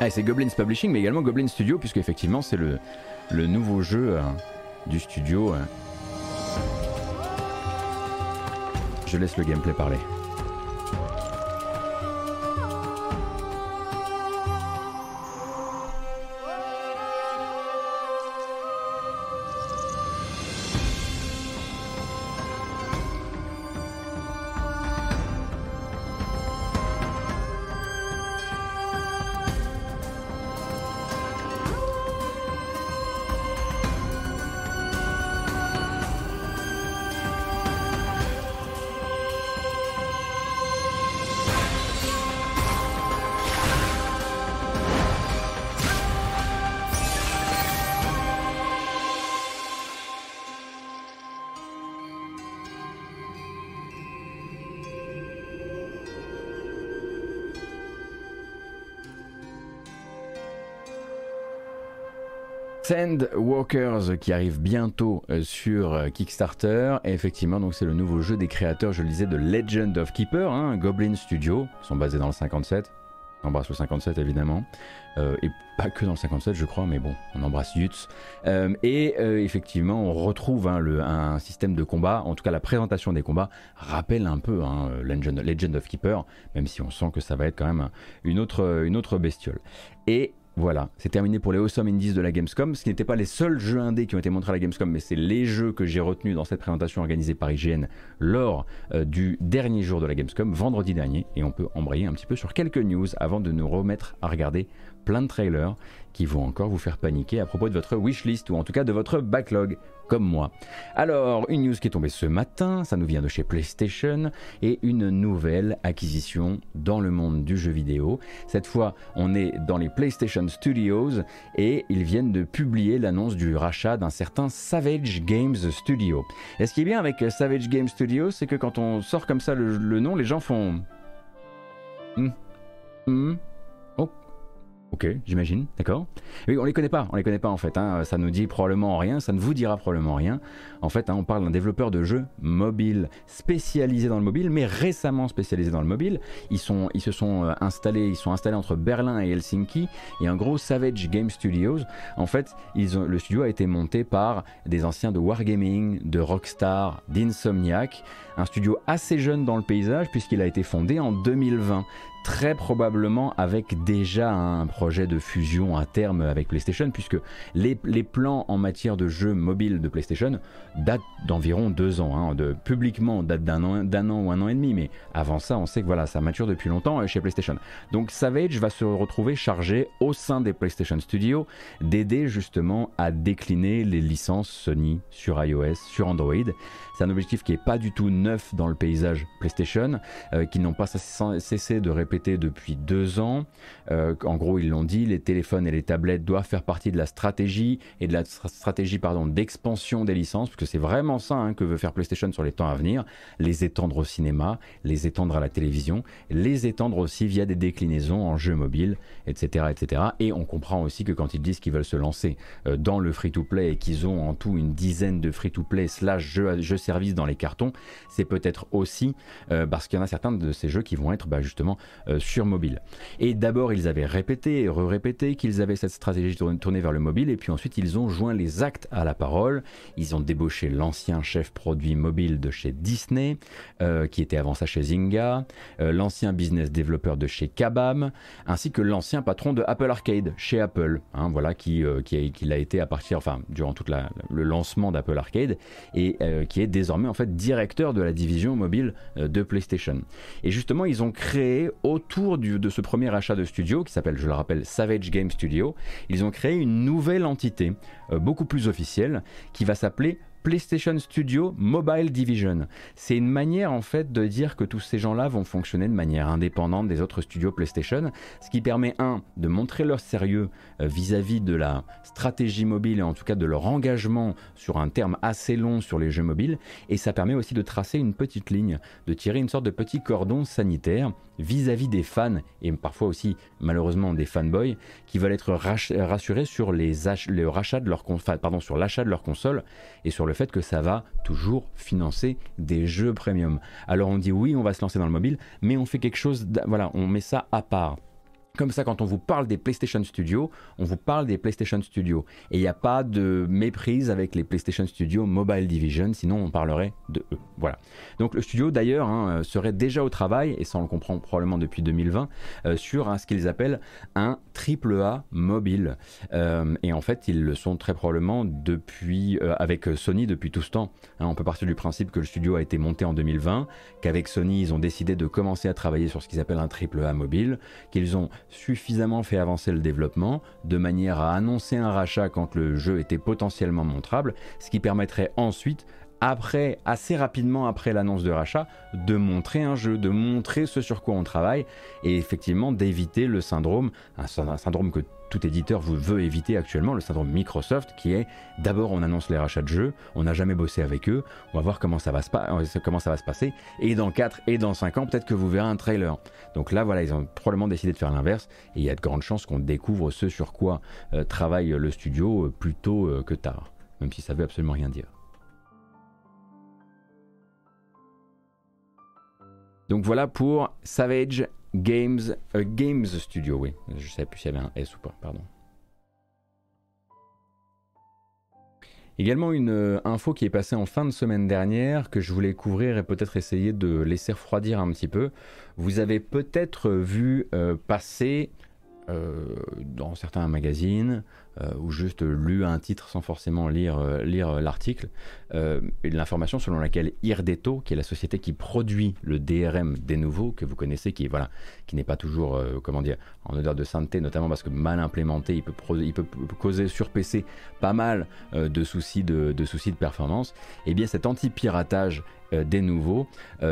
Ah, c'est Goblins Publishing, mais également Goblin Studio, puisque effectivement c'est le, le nouveau jeu euh, du studio. Euh. Je laisse le gameplay parler. Qui arrive bientôt euh, sur euh, Kickstarter. Et effectivement, donc c'est le nouveau jeu des créateurs, je le disais, de Legend of Keeper, hein, Goblin Studio, qui sont basés dans le 57. On embrasse le 57 évidemment. Euh, et pas que dans le 57 je crois, mais bon, on embrasse Yutz. et effectivement, on retrouve hein, un système de combat, en tout cas la présentation des combats rappelle un peu hein, Legend, of Keeper, même si on sent que ça va être quand même une autre, une autre bestiole. Voilà, c'est terminé pour les Awesome Indies de la Gamescom, ce n'était pas les seuls jeux indés qui ont été montrés à la Gamescom, mais c'est les jeux que j'ai retenus dans cette présentation organisée par IGN lors euh, du dernier jour de la Gamescom, vendredi dernier, et on peut embrayer un petit peu sur quelques news avant de nous remettre à regarder plein de trailers qui vont encore vous faire paniquer à propos de votre wishlist ou en tout cas de votre backlog comme moi. Alors, une news qui est tombée ce matin, ça nous vient de chez PlayStation, et une nouvelle acquisition dans le monde du jeu vidéo. Cette fois, on est dans les PlayStation Studios et ils viennent de publier l'annonce du rachat d'un certain Savage Games Studio. Et ce qui est bien avec Savage Games Studio, c'est que quand on sort comme ça le, nom, les gens font... Hmm. Hmm. Ok, j'imagine, d'accord. Oui, on les connaît pas, on les connaît pas en fait. Hein. Ça nous dit probablement rien, ça ne vous dira probablement rien. En fait, hein, on parle d'un développeur de jeux mobile spécialisé dans le mobile, mais récemment spécialisé dans le mobile. Ils se sont euh, installés, ils sont installés entre Berlin et Helsinki. Et un gros Savage Game Studios. En fait, le studio a été monté par des anciens de Wargaming, de Rockstar, d'Insomniac. Un studio assez jeune dans le paysage puisqu'il a été fondé en 2020 très probablement avec déjà un projet de fusion à terme avec PlayStation, puisque les, plans en matière de jeux mobiles de PlayStation datent d'environ deux ans. Hein, de, publiquement, datent d'un an, d'un an ou un an et demi, mais avant ça, on sait que voilà, ça mature depuis longtemps euh, chez PlayStation. Donc Savage va se retrouver chargé au sein des PlayStation Studios d'aider justement à décliner les licences Sony sur iOS, sur Android. C'est un objectif qui n'est pas du tout neuf dans le paysage PlayStation, euh, qui n'ont pas cessé de répéter depuis deux ans. Euh, en gros, ils l'ont dit, les téléphones et les tablettes doivent faire partie de la stratégie et de la stratégie pardon d'expansion des licences, parce que c'est vraiment ça hein, que veut faire PlayStation sur les temps à venir, les étendre au cinéma, les étendre à la télévision, les étendre aussi via des déclinaisons en jeux mobiles, etc., etc. Et on comprend aussi que quand ils disent qu'ils veulent se lancer euh, dans le free-to-play et qu'ils ont en tout une dizaine de free-to-play slash jeux, jeux services dans les cartons, c'est peut-être aussi euh, parce qu'il y en a certains de ces jeux qui vont être bah, justement euh, sur mobile. Et d'abord, ils avaient répété et re-répété qu'ils avaient cette stratégie tournée vers le mobile, et puis ensuite, ils ont joint les actes à la parole. Ils ont débauché l'ancien chef produit mobile de chez Disney, euh, qui était avant ça chez Zynga, l'ancien business développeur de chez Kabam, ainsi que l'ancien patron de Apple Arcade chez Apple, hein, voilà, qui, qui, a, qui l'a été à partir, enfin, durant tout le lancement d'Apple Arcade, et qui est désormais en fait directeur de la division mobile euh, de PlayStation. Et justement, ils ont créé autour de ce premier achat de studio, qui s'appelle, je le rappelle, Savage Game Studio, ils ont créé une nouvelle entité, euh, beaucoup plus officielle, qui va s'appeler PlayStation Studio Mobile Division. C'est une manière en fait de dire que tous ces gens-là vont fonctionner de manière indépendante des autres studios PlayStation, ce qui permet un de montrer leur sérieux euh, vis-à-vis de la stratégie mobile et en tout cas de leur engagement sur un terme assez long sur les jeux mobiles, et ça permet aussi de tracer une petite ligne, de tirer une sorte de petit cordon sanitaire vis-à-vis des fans et parfois aussi malheureusement des fanboys qui veulent être rassurés sur sur l'achat de leur console et sur le fait que ça va toujours financer des jeux premium. Alors on dit oui, on va se lancer dans le mobile, mais on fait quelque chose, voilà, on met ça à part. Comme ça, quand on vous parle des PlayStation Studios, on vous parle des PlayStation Studios. Et il n'y a pas de méprise avec les PlayStation Studios Mobile Division, sinon on parlerait de eux. Voilà. Donc le studio, d'ailleurs, hein, serait déjà au travail, et ça on le comprend probablement depuis 2020, euh, sur ce qu'ils appellent un triple A mobile. Euh, et en fait, ils le sont très probablement depuis, euh, avec Sony depuis tout ce temps. Hein, on peut partir du principe que le studio a été monté en 2020, qu'avec Sony, ils ont décidé de commencer à travailler sur ce qu'ils appellent un triple A mobile, qu'ils ont suffisamment fait avancer le développement de manière à annoncer un rachat quand le jeu était potentiellement montrable, ce qui permettrait ensuite après, assez rapidement après l'annonce de rachat, de montrer un jeu, de montrer ce sur quoi on travaille et effectivement d'éviter le syndrome, un, syndrome que tout éditeur veut éviter actuellement, le syndrome Microsoft, qui est d'abord on annonce les rachats de jeux, on n'a jamais bossé avec eux, on va voir comment ça va se, euh, passer, et dans 4 et dans 5 ans, peut-être que vous verrez un trailer. Donc là, voilà, ils ont probablement décidé de faire l'inverse, et il y a de grandes chances qu'on découvre ce sur quoi euh, travaille le studio euh, plus tôt que tard, même si ça veut absolument rien dire. Donc voilà pour Savage Games, euh, Games Studio, oui. Je ne savais plus s'il y avait un S ou pas, pardon. Également une euh, info qui est passée en fin de semaine dernière que je voulais couvrir et peut-être essayer de laisser refroidir un petit peu. Vous avez peut-être vu euh, passer dans certains magazines euh, ou juste lu un titre sans forcément lire, euh, lire l'article, euh, l'information selon laquelle Irdeto, qui est la société qui produit le DRM des nouveaux, que vous connaissez, qui, voilà, qui n'est pas toujours comment dire, en odeur de sainteté, notamment parce que mal implémenté, il peut, causer sur PC pas mal de, soucis de, soucis de performance, et eh bien cet anti-piratage des nouveaux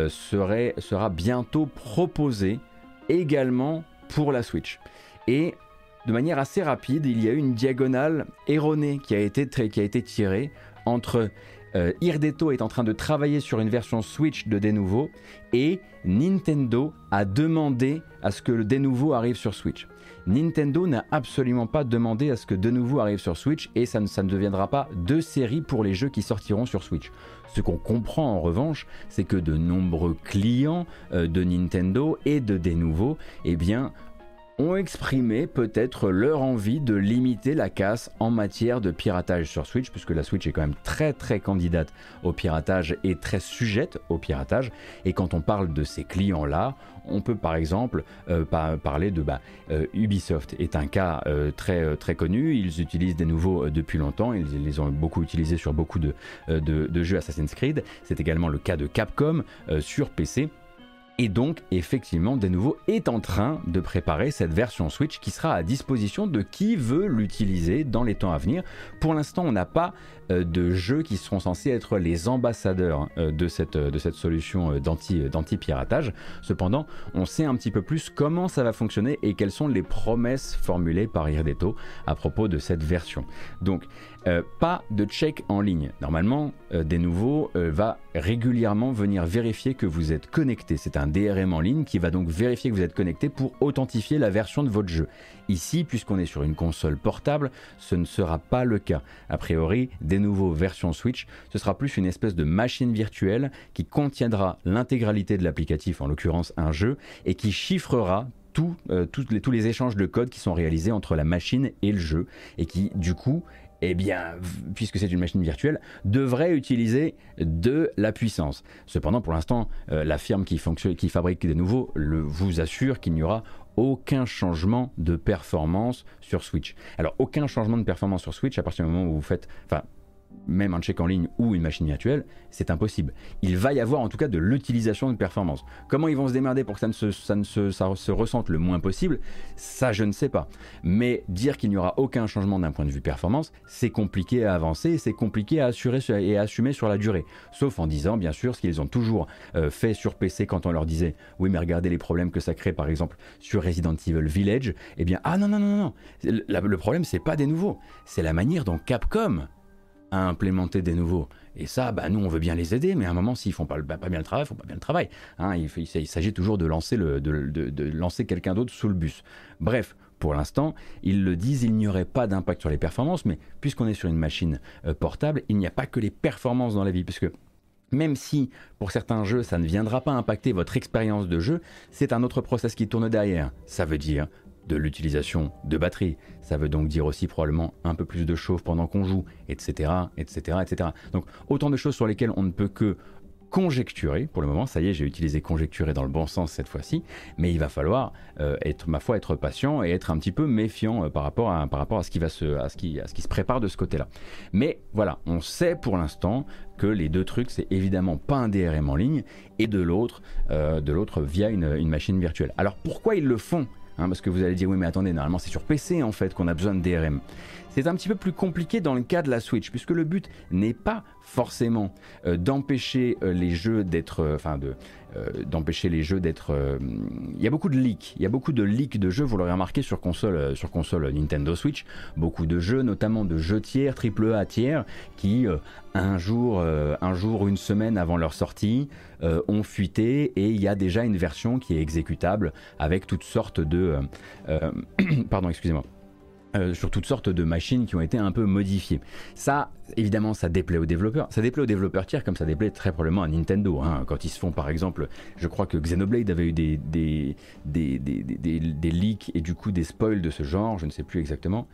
serait, sera bientôt proposé également pour la Switch. Et de manière assez rapide, il y a eu une diagonale erronée qui a été, tirée entre euh, Irdeto est en train de travailler sur une version Switch de Denuvo et Nintendo a demandé à ce que le Denuvo arrive sur Switch. Nintendo n'a absolument pas demandé à ce que Denuvo arrive sur Switch et ça ne, ça deviendra pas deux séries pour les jeux qui sortiront sur Switch. Ce qu'on comprend en revanche, c'est que de nombreux clients euh, de Nintendo et de Denuvo, eh bien, ont exprimé peut-être leur envie de limiter la casse en matière de piratage sur Switch, puisque la Switch est quand même très très candidate au piratage et très sujette au piratage. Et quand on parle de ces clients-là, on peut par exemple euh, parler de bah, euh, Ubisoft est un cas euh, très très connu. Ils utilisent des nouveaux depuis longtemps. Ils, les ont beaucoup utilisés sur beaucoup de, de jeux Assassin's Creed. C'est également le cas de Capcom sur PC. Et donc, effectivement, de nouveau, est en train de préparer cette version Switch qui sera à disposition de qui veut l'utiliser dans les temps à venir. Pour l'instant, on n'a pas de jeux qui seront censés être les ambassadeurs euh, de, cette, de cette solution euh, d'anti-piratage. Cependant, on sait un petit peu plus comment ça va fonctionner et quelles sont les promesses formulées par Irdeto à propos de cette version. Donc, euh, pas de check en ligne. Normalement, euh, des nouveaux euh, va régulièrement venir vérifier que vous êtes connecté. C'est un DRM en ligne qui va donc vérifier que vous êtes connecté pour authentifier la version de votre jeu. Ici, puisqu'on est sur une console portable, ce ne sera pas le cas. A priori, des nouveaux versions Switch, ce sera plus une espèce de machine virtuelle qui contiendra l'intégralité de l'applicatif, en l'occurrence un jeu, et qui chiffrera tous les, tous les échanges de code qui sont réalisés entre la machine et le jeu et qui du coup eh bien, puisque c'est une machine virtuelle, devrait utiliser de la puissance. Cependant, pour l'instant, euh, la firme qui, fabrique des nouveaux vous assure qu'il n'y aura aucun changement de performance sur Switch. Alors, aucun changement de performance sur Switch à partir du moment où vous faites, enfin, même un check en ligne ou une machine virtuelle, c'est impossible. Il va y avoir en tout cas de l'utilisation de performance. Comment ils vont se démerder pour que ça ne se, ressente le moins possible, ça je ne sais pas. Mais dire qu'il n'y aura aucun changement d'un point de vue performance, c'est compliqué à avancer, c'est compliqué à assurer et à assumer sur la durée. Sauf en disant bien sûr ce qu'ils ont toujours euh, fait sur PC quand on leur disait oui mais regardez les problèmes que ça crée par exemple sur Resident Evil Village, eh bien ah non non non non, le, le problème c'est pas des nouveaux, c'est la manière dont Capcom à implémenter des nouveaux. Et ça, bah, nous, on veut bien les aider, mais à un moment, s'ils font pas, pas bien le travail, ils font pas bien le travail. Hein. il, il s'agit toujours de lancer, le, de, de, lancer quelqu'un d'autre sous le bus. Bref, pour l'instant, ils le disent, il n'y aurait pas d'impact sur les performances, mais puisqu'on est sur une machine euh, portable, il n'y a pas que les performances dans la vie, puisque même si pour certains jeux ça ne viendra pas impacter votre expérience de jeu, c'est un autre process qui tourne derrière. Ça veut dire de l'utilisation de batterie. Ça veut donc dire aussi probablement un peu plus de chauffe pendant qu'on joue, etc., etc., etc. Donc autant de choses sur lesquelles on ne peut que conjecturer pour le moment. Ça y est, j'ai utilisé conjecturer dans le bon sens cette fois-ci, mais il va falloir euh, être, ma foi, être patient et être un petit peu méfiant euh, par, rapport à, par rapport à ce qui va se, à ce qui, à ce qui se prépare de ce côté-là. Mais voilà, on sait pour l'instant que les deux trucs, c'est évidemment pas un DRM en ligne et de l'autre, euh, de l'autre via une, une machine virtuelle. Alors pourquoi ils le font? Hein, parce que vous allez dire, oui, mais attendez, normalement c'est sur PC en fait qu'on a besoin de DRM. C'est un petit peu plus compliqué dans le cas de la Switch, puisque le but n'est pas forcément euh, d'empêcher euh, les jeux d'être, euh, enfin de d'empêcher les jeux d'être. Il y a beaucoup de leaks, il y a beaucoup de leaks de jeux. Vous l'aurez remarqué sur console, sur console Nintendo Switch, beaucoup de jeux, notamment de jeux tiers, triple A tiers, qui un jour, un jour, une semaine avant leur sortie, ont fuité et il y a déjà une version qui est exécutable avec toutes sortes de, pardon, excusez-moi euh, sur toutes sortes de machines qui ont été un peu modifiées. Ça, évidemment, ça déplaît aux développeurs. Ça déplaît aux développeurs tiers comme ça déplaît très probablement à Nintendo. Hein. quand ils se font, par exemple, je crois que Xenoblade avait eu des, des, des, des, leaks et du coup des spoils de ce genre, je ne sais plus exactement.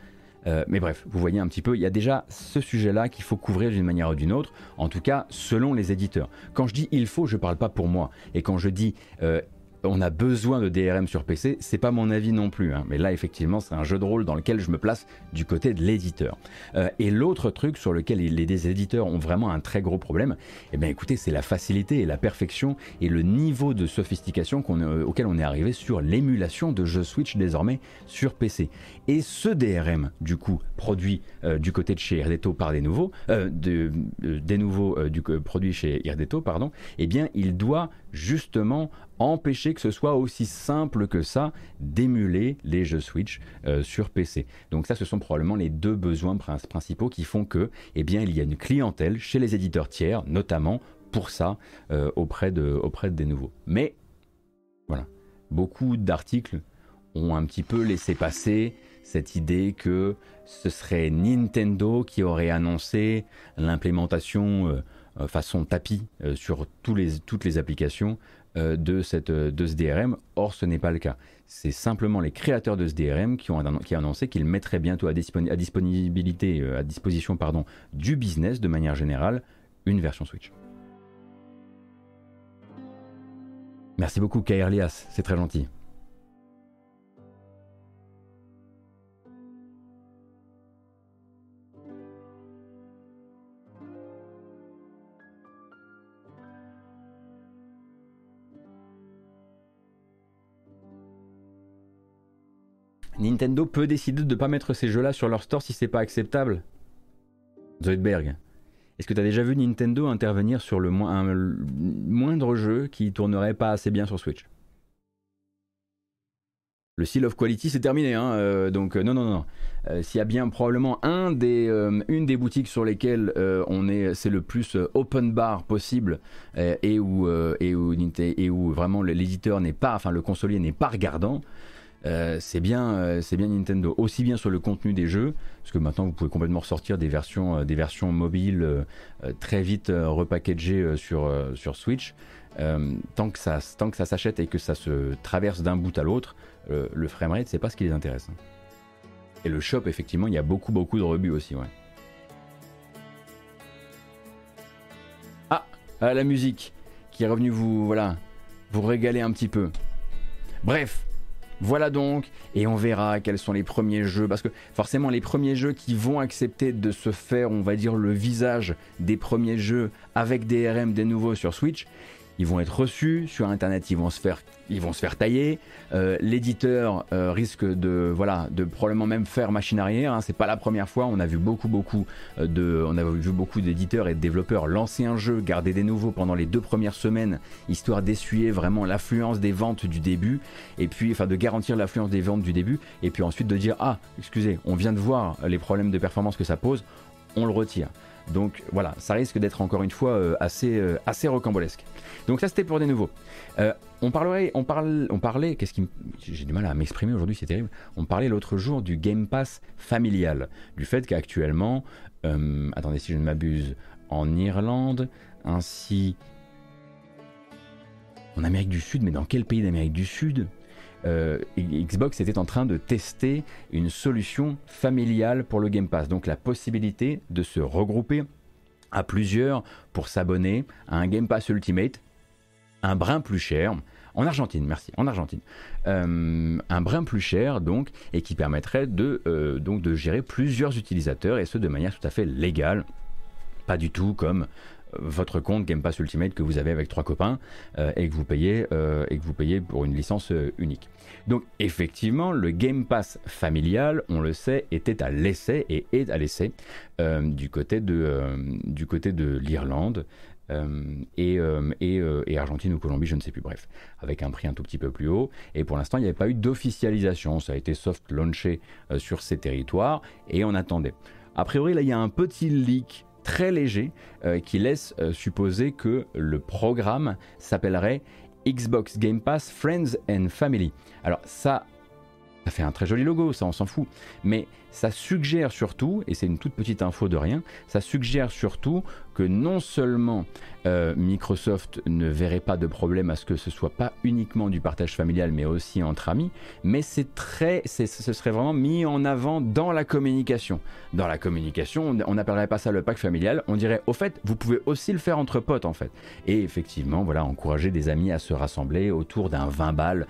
Euh, mais bref, vous voyez un petit peu, il y a déjà ce sujet-là qu'il faut couvrir d'une manière ou d'une autre, en tout cas selon les éditeurs. Quand je dis il faut, je ne parle pas pour moi. Et quand je dis euh, on a besoin de DRM sur PC, c'est pas mon avis non plus. Hein. Mais là, effectivement, c'est un jeu de rôle dans lequel je me place du côté de l'éditeur. Euh, et l'autre truc sur lequel les, éditeurs ont vraiment un très gros problème, eh bien écoutez, c'est la facilité et la perfection et le niveau de sophistication euh, auquel on est arrivé sur l'émulation de jeux Switch désormais sur PC. Et ce DRM, du coup, produit euh, du côté de chez Irdeto par des nouveaux, de, des nouveaux du, produits chez Irdeto, pardon, eh bien, il doit justement empêcher que ce soit aussi simple que ça d'émuler les jeux Switch euh, sur PC. Donc ça, ce sont probablement les deux besoins principaux qui font que, eh bien, il y a une clientèle chez les éditeurs tiers, notamment pour ça, euh, auprès, de, auprès des nouveaux. Mais, voilà, beaucoup d'articles ont un petit peu laissé passer cette idée que ce serait Nintendo qui aurait annoncé l'implémentation euh, façon tapis sur toutes les applications de, cette, euh, de ce DRM. Or, ce n'est pas le cas. C'est simplement les créateurs de ce DRM qui ont, qui annoncé qu'ils mettraient bientôt à, à disponibilité, euh, à disposition pardon, du business de manière générale une version Switch. Merci beaucoup Kairlias, c'est très gentil. Nintendo peut décider de ne pas mettre ces jeux-là sur leur store si c'est pas acceptable. Zoidberg. Est-ce que tu as déjà vu Nintendo intervenir sur le moindre jeu qui tournerait pas assez bien sur Switch? Le Seal of Quality c'est terminé, hein, euh, donc euh, non, non, non. Euh, s'il y a bien probablement un des, une des boutiques sur lesquelles on est, c'est le plus open bar possible et où, et, où, et où vraiment l'éditeur n'est pas, enfin le consolier n'est pas regardant, euh, c'est bien, euh, bien Nintendo. Aussi bien sur le contenu des jeux, parce que maintenant vous pouvez complètement ressortir des versions, euh, des versions mobiles très vite repackagées sur, sur Switch. tant que ça, ça s'achète et que ça se traverse d'un bout à l'autre, le framerate c'est pas ce qui les intéresse. Et le shop, effectivement, il y a beaucoup beaucoup de rebuts aussi, ouais. Ah, ah, la musique qui est revenue vous, voilà, vous régaler un petit peu. Bref, voilà donc, et on verra quels sont les premiers jeux, parce que forcément les premiers jeux qui vont accepter de se faire, on va dire, le visage des premiers jeux avec des RM des nouveaux sur Switch, ils vont être reçus sur internet, ils vont se faire, ils vont se faire tailler. Euh, l'éditeur euh, risque de, voilà, de probablement même faire machine arrière. Hein. C'est pas la première fois. On a vu beaucoup, beaucoup euh, de, on a vu beaucoup d'éditeurs et de développeurs lancer un jeu, garder des nouveaux pendant les deux premières semaines, histoire d'essuyer vraiment l'affluence des ventes du début, et puis, enfin, de garantir l'affluence des ventes du début, et puis ensuite de dire, ah, excusez, on vient de voir les problèmes de performance que ça pose, on le retire. Donc voilà, ça risque d'être encore une fois assez, assez rocambolesque. Donc ça c'était pour des nouveaux. Euh, on parlerait, on parle, on parlait, qu'est-ce qui, j'ai du mal à m'exprimer aujourd'hui, c'est terrible. On parlait l'autre jour du Game Pass familial, du fait qu'actuellement, euh, attendez si je ne m'abuse, en Irlande, ainsi en Amérique du Sud, mais dans quel pays d'Amérique du Sud? Euh, Xbox était en train de tester une solution familiale pour le Game Pass, donc la possibilité de se regrouper à plusieurs pour s'abonner à un Game Pass Ultimate un brin plus cher. En Argentine, merci, en Argentine. Euh, un brin plus cher, donc, et qui permettrait de, euh, donc, de gérer plusieurs utilisateurs, et ce de manière tout à fait légale. Pas du tout comme votre compte Game Pass Ultimate que vous avez avec trois copains et, que vous payez, et que vous payez pour une licence unique. Donc effectivement, le Game Pass familial, on le sait, était à l'essai et est à l'essai du côté de, du côté de l'Irlande. Euh, et, euh, euh, et, Argentine ou Colombie, je ne sais plus, bref, avec un prix un tout petit peu plus haut. Et pour l'instant, il n'y avait pas eu d'officialisation, ça a été soft launché sur ces territoires et on attendait. A priori, là, il y a un petit leak très léger qui laisse supposer que le programme s'appellerait Xbox Game Pass Friends and Family. Alors ça, ça fait un très joli logo, ça on s'en fout. Mais ça suggère surtout, et c'est une toute petite info de rien, ça suggère surtout que non seulement euh, Microsoft ne verrait pas de problème à ce que ce soit pas uniquement du partage familial, mais aussi entre amis, mais c'est très, ce serait vraiment mis en avant dans la communication. Dans la communication, on n'appellerait pas ça le pack familial, on dirait au fait, vous pouvez aussi le faire entre potes en fait. Et effectivement, voilà, encourager des amis à se rassembler autour d'un 20 balles,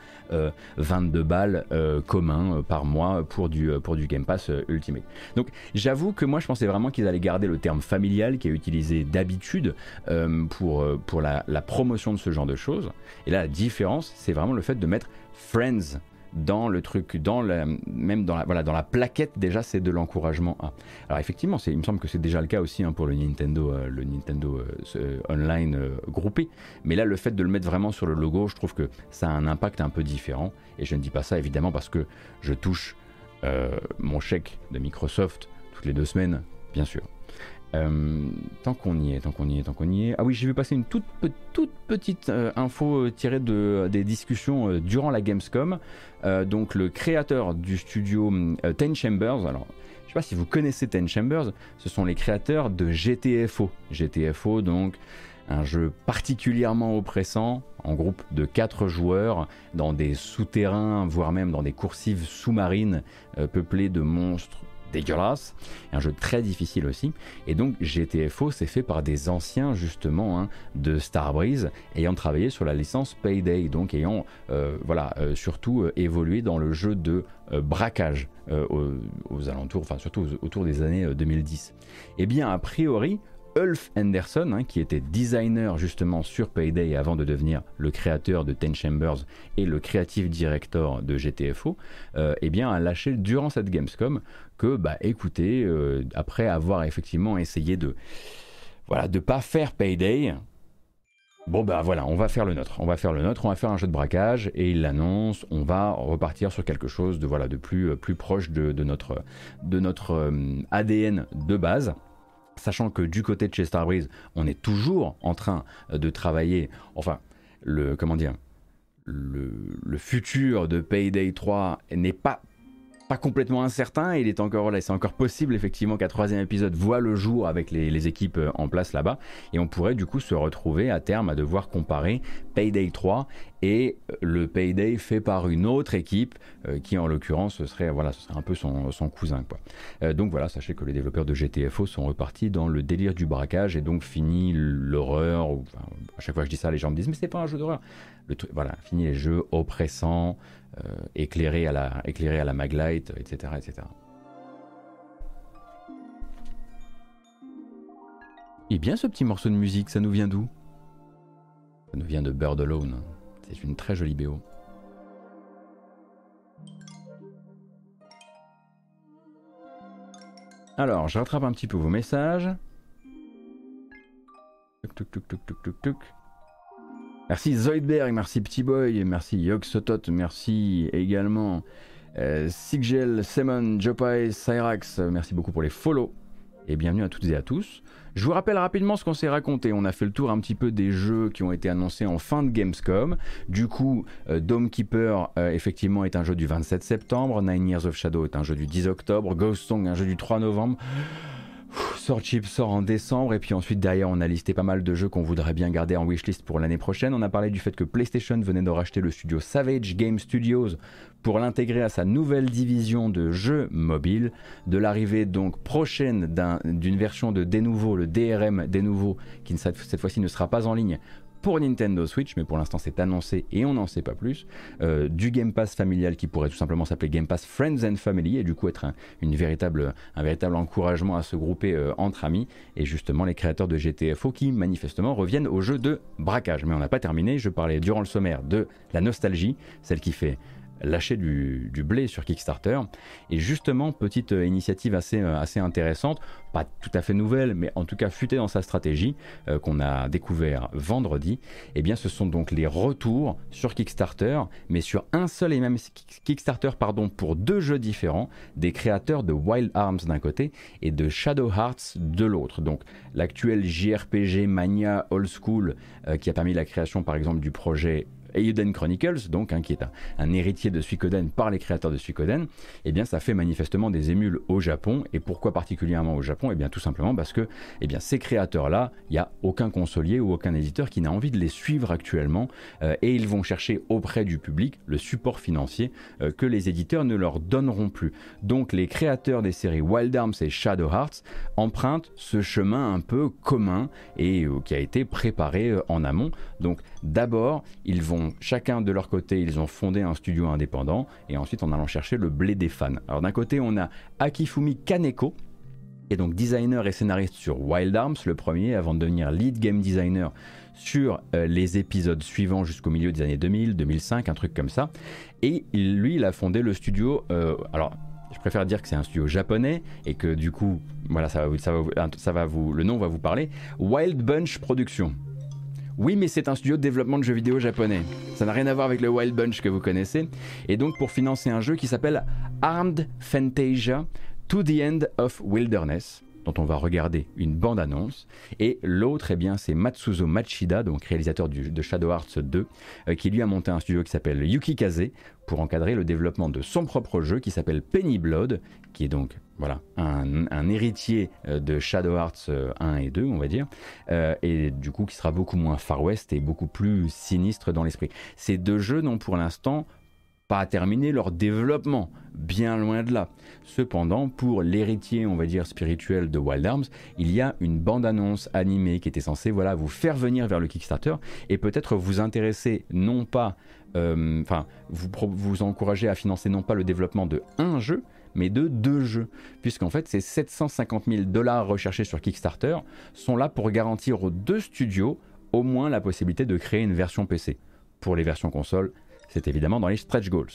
22 euh, balles euh, commun par mois pour du, pour du Game Pass Ultimate. Donc j'avoue que moi je pensais vraiment qu'ils allaient garder le terme familial qui est utilisé d'habitude euh, pour, euh, pour la, promotion de ce genre de choses. Et là la différence c'est vraiment le fait de mettre Friends dans le truc, dans la, même dans la, voilà, dans la plaquette déjà, c'est de l'encouragement à. Alors effectivement, il me semble que c'est déjà le cas aussi hein, pour le Nintendo, euh, le Nintendo euh, Online euh, groupé. Mais là, le fait de le mettre vraiment sur le logo, je trouve que ça a un impact un peu différent. Et je ne dis pas ça évidemment parce que je touche mon chèque de Microsoft toutes les deux semaines, bien sûr. Euh, tant qu'on y est, tant qu'on y est, tant qu'on y est. Ah oui, j'ai vu passer une toute, petite euh, info euh, tirée de, des discussions durant la Gamescom. donc le créateur du studio Ten Chambers, alors je sais pas si vous connaissez Ten Chambers, ce sont les créateurs de GTFO. GTFO donc un jeu particulièrement oppressant en groupe de 4 joueurs dans des souterrains, voire même dans des coursives sous-marines peuplées de monstres dégueulasse, un jeu très difficile aussi. Et donc GTFO c'est fait par des anciens justement hein, de Starbreeze ayant travaillé sur la licence Payday, donc ayant euh, voilà euh, surtout euh, évolué dans le jeu de braquage aux, alentours, enfin surtout autour des années 2010. Et eh bien a priori Ulf Henderson, hein, qui était designer justement sur Payday avant de devenir le créateur de Ten Chambers et le creative director de GTFO, euh, eh bien, a lâché durant cette Gamescom que, bah, écoutez, euh, après avoir effectivement essayé de, voilà, de pas faire Payday, Bon bah voilà, on va faire le nôtre, on va faire le nôtre, on va faire un jeu de braquage et il l'annonce, on va repartir sur quelque chose de voilà de plus, plus proche de, notre, de notre euh, ADN de base sachant que du côté de chez Starbreeze, on est toujours en train de travailler, enfin, le, comment dire, le, le futur de Payday 3 n'est pas pas complètement incertain. Il est encore là, c'est encore possible effectivement qu'un troisième épisode voit le jour avec les, équipes euh, en place là-bas, et on pourrait du coup se retrouver à terme à devoir comparer Payday 3 et euh, le Payday fait par une autre équipe euh, qui en l'occurrence ce serait voilà ce serait un peu son, cousin quoi. donc voilà, sachez que les développeurs de GTFO sont repartis dans le délire du braquage et donc fini l'horreur. à chaque fois que je dis ça, les gens me disent mais c'est pas un jeu d'horreur. voilà, fini les jeux oppressants. Euh, éclairé, à la, éclairé à maglite, etc. etc. Et bien ce petit morceau de musique, ça nous vient d'où? Ça nous vient de Bird Alone. C'est une très jolie BO. Alors, je rattrape un petit peu vos messages. Merci Zoidberg, merci Petit Boy, merci Yogsotot, merci également euh, Sigel, Simon, Jopai, Cyrax, merci beaucoup pour les follow et bienvenue à toutes et à tous. Je vous rappelle rapidement ce qu'on s'est raconté. On a fait le tour un petit peu des jeux qui ont été annoncés en fin de Gamescom. Du coup, euh, Dome Keeper, euh, effectivement, est un jeu du 27 septembre. Nine Years of Shadow est un jeu du 10 octobre. Ghost Song, un jeu du 3 novembre. Sword Chip sort en décembre et puis ensuite derrière on a listé pas mal de jeux qu'on voudrait bien garder en wishlist pour l'année prochaine. On a parlé du fait que PlayStation venait de racheter le studio Savage Game Studios pour l'intégrer à sa nouvelle division de jeux mobiles, de l'arrivée donc prochaine d'une version de Denuvo, le DRM Denuvo, qui cette fois-ci ne sera pas en ligne pour Nintendo Switch, mais pour l'instant c'est annoncé et on n'en sait pas plus, euh, du Game Pass familial qui pourrait tout simplement s'appeler Game Pass Friends and Family et du coup être un, une véritable, un véritable encouragement à se grouper euh, entre amis et justement les créateurs de GTFO qui manifestement reviennent au jeu de braquage. Mais on n'a pas terminé, je parlais durant le sommaire de la nostalgie, celle qui fait lâcher du, blé sur Kickstarter. Et justement, petite euh, initiative assez, euh, assez intéressante, pas tout à fait nouvelle, mais en tout cas futée dans sa stratégie, euh, qu'on a découvert vendredi. Eh bien, ce sont donc les retours sur Kickstarter, mais sur un seul et même Kickstarter, pardon, pour deux jeux différents, des créateurs de Wild Arms d'un côté et de Shadow Hearts de l'autre. Donc, l'actuel JRPG Mania Old School, qui a permis la création, par exemple, du projet Eiyuden Chronicles, donc hein, qui est un, héritier de Suikoden par les créateurs de Suikoden, eh bien ça fait manifestement des émules au Japon. Et pourquoi particulièrement au Japon? Eh bien tout simplement parce que eh bien, ces créateurs-là, il n'y a aucun consolier ou aucun éditeur qui n'a envie de les suivre actuellement. Euh, et ils vont chercher auprès du public le support financier euh, que les éditeurs ne leur donneront plus. Donc les créateurs des séries Wild Arms et Shadow Hearts empruntent ce chemin un peu commun et euh, qui a été préparé en amont. Donc d'abord, ils vont chacun de leur côté, ils ont fondé un studio indépendant et ensuite en allant chercher le blé des fans. Alors d'un côté, on a Akifumi Kaneko et donc designer et scénariste sur Wild Arms, le premier, avant de devenir lead game designer sur euh, les épisodes suivants jusqu'au milieu des années 2000, 2005, un truc comme ça. Et lui, il a fondé le studio. Euh, alors, je préfère dire que c'est un studio japonais et que du coup, voilà, le nom va vous parler. Wild Bunch Productions. Oui, mais c'est un studio de développement de jeux vidéo japonais. Ça n'a rien à voir avec le Wild Bunch que vous connaissez. Et donc, pour financer un jeu qui s'appelle Armed Fantasia To the End of Wilderness, dont on va regarder une bande-annonce. Et l'autre, eh bien, c'est Matsuzo Machida, donc réalisateur de Shadow Hearts 2, euh, qui lui a monté un studio qui s'appelle Yukikaze pour encadrer le développement de son propre jeu qui s'appelle Penny Blood, qui est donc voilà, un, héritier euh, de Shadow Hearts 1 euh, et 2, on va dire, et du coup qui sera beaucoup moins Far West et beaucoup plus sinistre dans l'esprit. Ces deux jeux n'ont pour l'instant pas terminé leur développement, bien loin de là. Cependant, pour l'héritier, on va dire, spirituel de Wild Arms, il y a une bande-annonce animée qui était censée voilà, vous faire venir vers le Kickstarter et peut-être vous intéresser non pas, euh, enfin, vous, vous encourager à financer non pas le développement de un jeu, mais de deux jeux, puisqu'en fait ces 750 000 dollars recherchés sur Kickstarter sont là pour garantir aux deux studios au moins la possibilité de créer une version PC. Pour les versions console, c'est évidemment dans les stretch goals.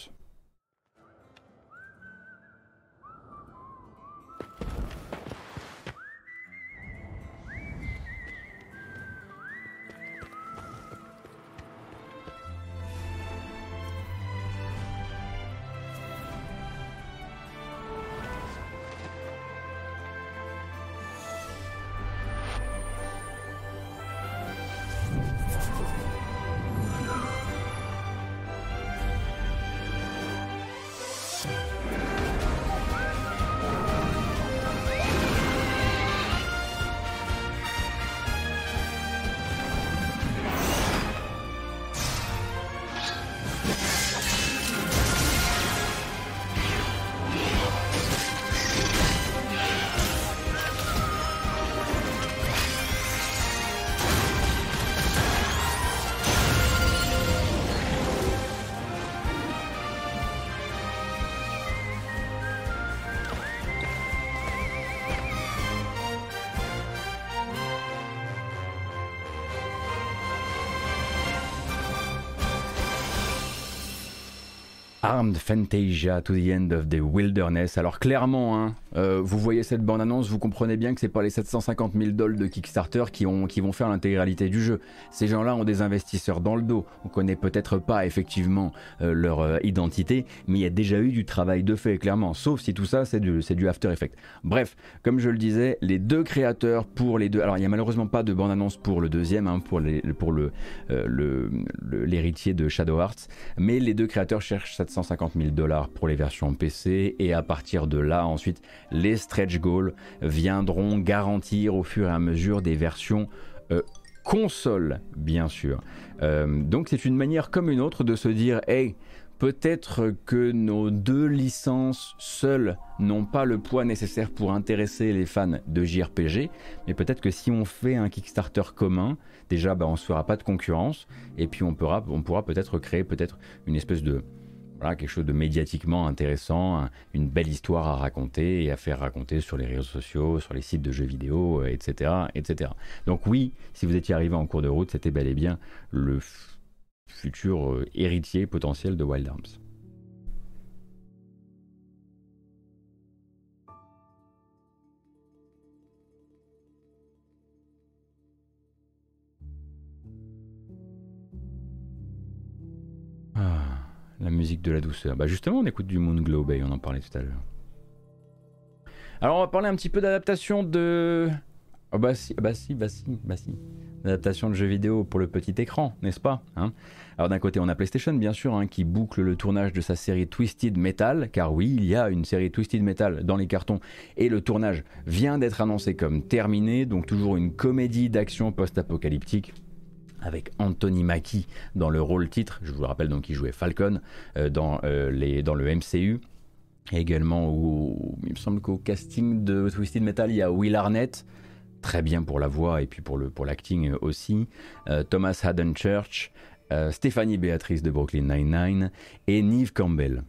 Armed Fantasia to the End of the Wilderness. Alors clairement, hein, euh, vous voyez cette bande-annonce, vous comprenez bien que c'est pas les 750 000 dollars de Kickstarter qui, ont, qui vont faire l'intégralité du jeu. Ces gens-là ont des investisseurs dans le dos. On connaît peut-être pas effectivement euh, leur euh, identité, mais il y a déjà eu du travail de fait, clairement. Sauf si tout ça, c'est du, du After Effects. Bref, comme je le disais, les deux créateurs pour les deux... Alors il n'y a malheureusement pas de bande-annonce pour le deuxième, hein, pour, les, pour le, l'héritier de Shadow Hearts, mais les deux créateurs cherchent cette 150 000 dollars pour les versions PC et à partir de là ensuite les stretch goals viendront garantir au fur et à mesure des versions euh, console bien sûr. Euh, donc c'est une manière comme une autre de se dire hey peut-être que nos deux licences seules n'ont pas le poids nécessaire pour intéresser les fans de JRPG, mais peut-être que si on fait un Kickstarter commun, déjà bah, on ne se fera pas de concurrence, et puis on pourra, on pourra peut-être créer peut-être une espèce de, quelque chose de médiatiquement intéressant, une belle histoire à raconter et à faire raconter sur les réseaux sociaux, sur les sites de jeux vidéo, etc. Euh, etc. Donc oui, si vous étiez arrivé en cours de route, c'était bel et bien le futur euh, héritier potentiel de Wild Arms. Musique de la douceur. Bah justement, on écoute du Moon Glow Bay, on en parlait tout à l'heure. Alors on va parler un petit peu d'adaptation de... Oh bah si, bah si, bah si, bah si. D'adaptation de jeux vidéo pour le petit écran, n'est-ce pas hein? Alors d'un côté on a PlayStation bien sûr, hein, qui boucle le tournage de sa série Twisted Metal, car oui, il y a une série Twisted Metal dans les cartons, et le tournage vient d'être annoncé comme terminé, donc toujours une comédie d'action post-apocalyptique avec Anthony Mackie dans le rôle titre. Je vous le rappelle donc il jouait Falcon euh, dans, euh, les, dans le MCU. Également, il me semble qu'au casting de Twisted Metal, il y a Will Arnett, très bien pour la voix et puis pour, le, pour l'acting aussi. Euh, Thomas Haddon Church, Stéphanie Béatrice de Brooklyn Nine-Nine et Neve Campbell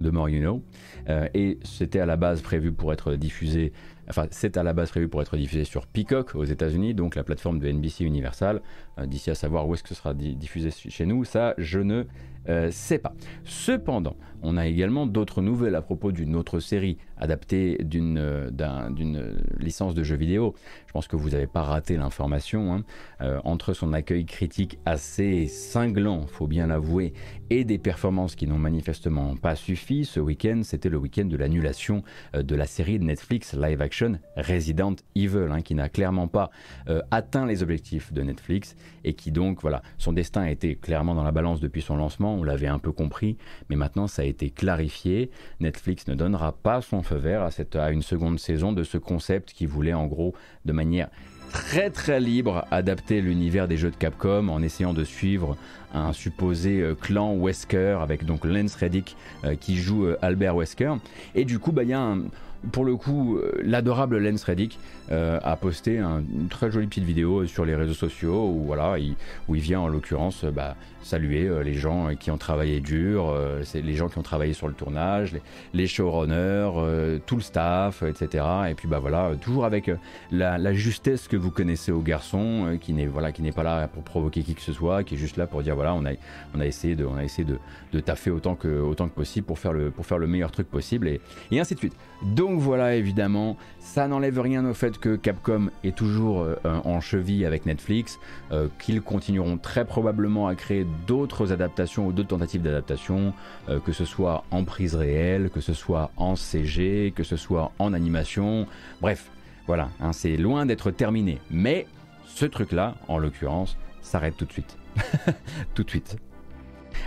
de More You Know. et c'était à la base prévu pour être diffusé enfin c'est à la base prévu pour être diffusé sur Peacock aux États-Unis, donc la plateforme de NBC Universal. D'ici à savoir où est-ce que ce sera diffusé chez nous, ça je ne sais pas. Cependant, on a également d'autres nouvelles à propos d'une autre série adaptée d'une licence de jeux vidéo. Je pense que vous n'avez pas raté l'information. Hein. Euh, entre son accueil critique assez cinglant, faut bien l'avouer, et des performances qui n'ont manifestement pas suffi, ce week-end, c'était le week-end de l'annulation euh, de la série de Netflix live action Resident Evil, hein, qui n'a clairement pas euh, atteint les objectifs de Netflix et qui donc, voilà, son destin été clairement dans la balance depuis son lancement, on l'avait un peu compris, mais maintenant ça a été clarifié. Netflix ne donnera pas son feu vert à, une seconde saison de ce concept qui voulait en gros de manière très très libre adapter l'univers des jeux de Capcom en essayant de suivre un supposé euh, clan Wesker avec donc Lance Reddick euh, qui joue euh, Albert Wesker et du coup bah y a pour le coup, l'adorable Lance Reddick a posté une très jolie petite vidéo sur les réseaux sociaux où, voilà, il, où il vient en l'occurrence bah, saluer euh, les gens qui ont travaillé dur, euh, c'est les gens qui ont travaillé sur le tournage, les, showrunners, euh, tout le staff, etc. Et puis bah voilà, toujours avec la, justesse que vous connaissez au garçon, qui n'est voilà, qui n'est pas là pour provoquer qui que ce soit, qui est juste là pour dire voilà, on a, on a essayé de, on a essayé de, de taffer autant que, autant que possible pour faire le, pour faire le meilleur truc possible et, et ainsi de suite. Donc voilà, évidemment, ça n'enlève rien au fait que Capcom est toujours en cheville avec Netflix, qu'ils continueront très probablement à créer d'autres adaptations ou d'autres tentatives d'adaptation, euh, que ce soit en prise réelle, que ce soit en CG, que ce soit en animation. Bref, voilà, hein, c'est loin d'être terminé. Mais ce truc-là, en l'occurrence, s'arrête tout de suite. tout de suite.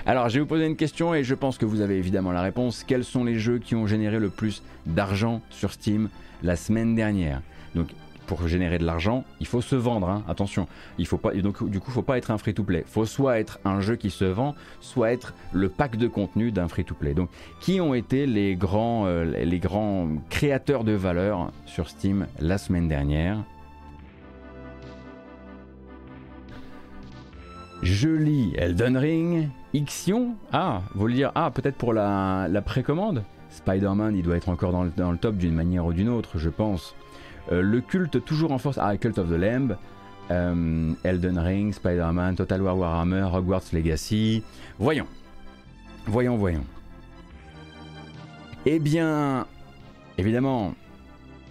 Alors, je vais vous poser une question et je pense que vous avez évidemment la réponse. Quels sont les jeux qui ont généré le plus d'argent sur Steam? La semaine dernière Donc, pour générer de l'argent, il faut se vendre. Hein. Attention, il faut pas. Donc du coup, faut pas être un free-to-play. Faut soit être un jeu qui se vend, soit être le pack de contenu d'un free-to-play. Donc, qui ont été les grands, euh, les grands créateurs de valeur sur Steam la semaine dernière? Je lis Elden Ring, Ixion? Ah, vous le dire Ah, peut-être pour la, précommande? Spider-Man, il doit être encore dans le top d'une manière ou d'une autre, je pense. Euh, le culte toujours en force. Ah, Cult of the Lamb. Euh, Elden Ring, Spider-Man, Total War Warhammer, Hogwarts Legacy. Voyons. Voyons, voyons. Eh bien, évidemment,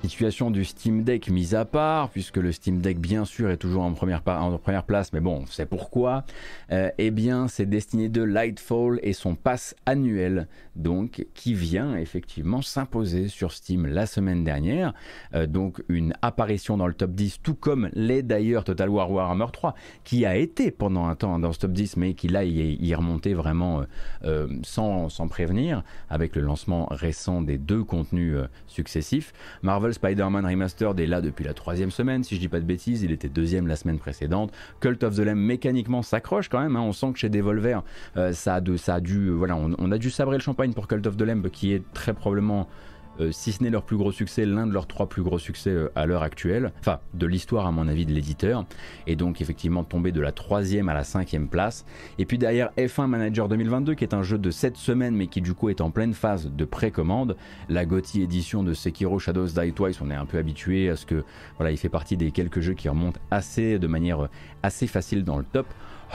Situation du Steam Deck mise à part, puisque le Steam Deck bien sûr est toujours en première, place, mais bon, c'est pourquoi. Euh, eh bien, c'est destiné de Lightfall et son pass annuel, donc, qui vient effectivement s'imposer sur Steam la semaine dernière. Euh, donc, une apparition dans le top 10, tout comme l'est d'ailleurs Total War Warhammer 3, qui a été pendant un temps dans ce top 10, mais qui là y est, vraiment euh, sans, sans, prévenir, avec le lancement récent des deux contenus successifs. Marvel Spider-Man Remastered est là depuis la troisième semaine, si je dis pas de bêtises, il était deuxième la semaine précédente. Cult of the Lamb mécaniquement s'accroche quand même, hein. on sent que chez Devolver, euh, ça, dû, voilà, on, on, a dû sabrer le champagne pour Cult of the Lamb qui est très probablement euh, si ce n'est leur plus gros succès, l'un de leurs trois plus gros succès euh, à l'heure actuelle, enfin de l'histoire à mon avis de l'éditeur, et donc effectivement tomber de la troisième à la cinquième place. Et puis derrière F1 Manager 2022, qui est un jeu de 7 semaines, mais qui du coup est en pleine phase de précommande, la GOTY édition de Sekiro Shadows Die Twice, on est un peu habitué à ce que voilà, il fait partie des quelques jeux qui remontent assez de manière assez facile dans le top.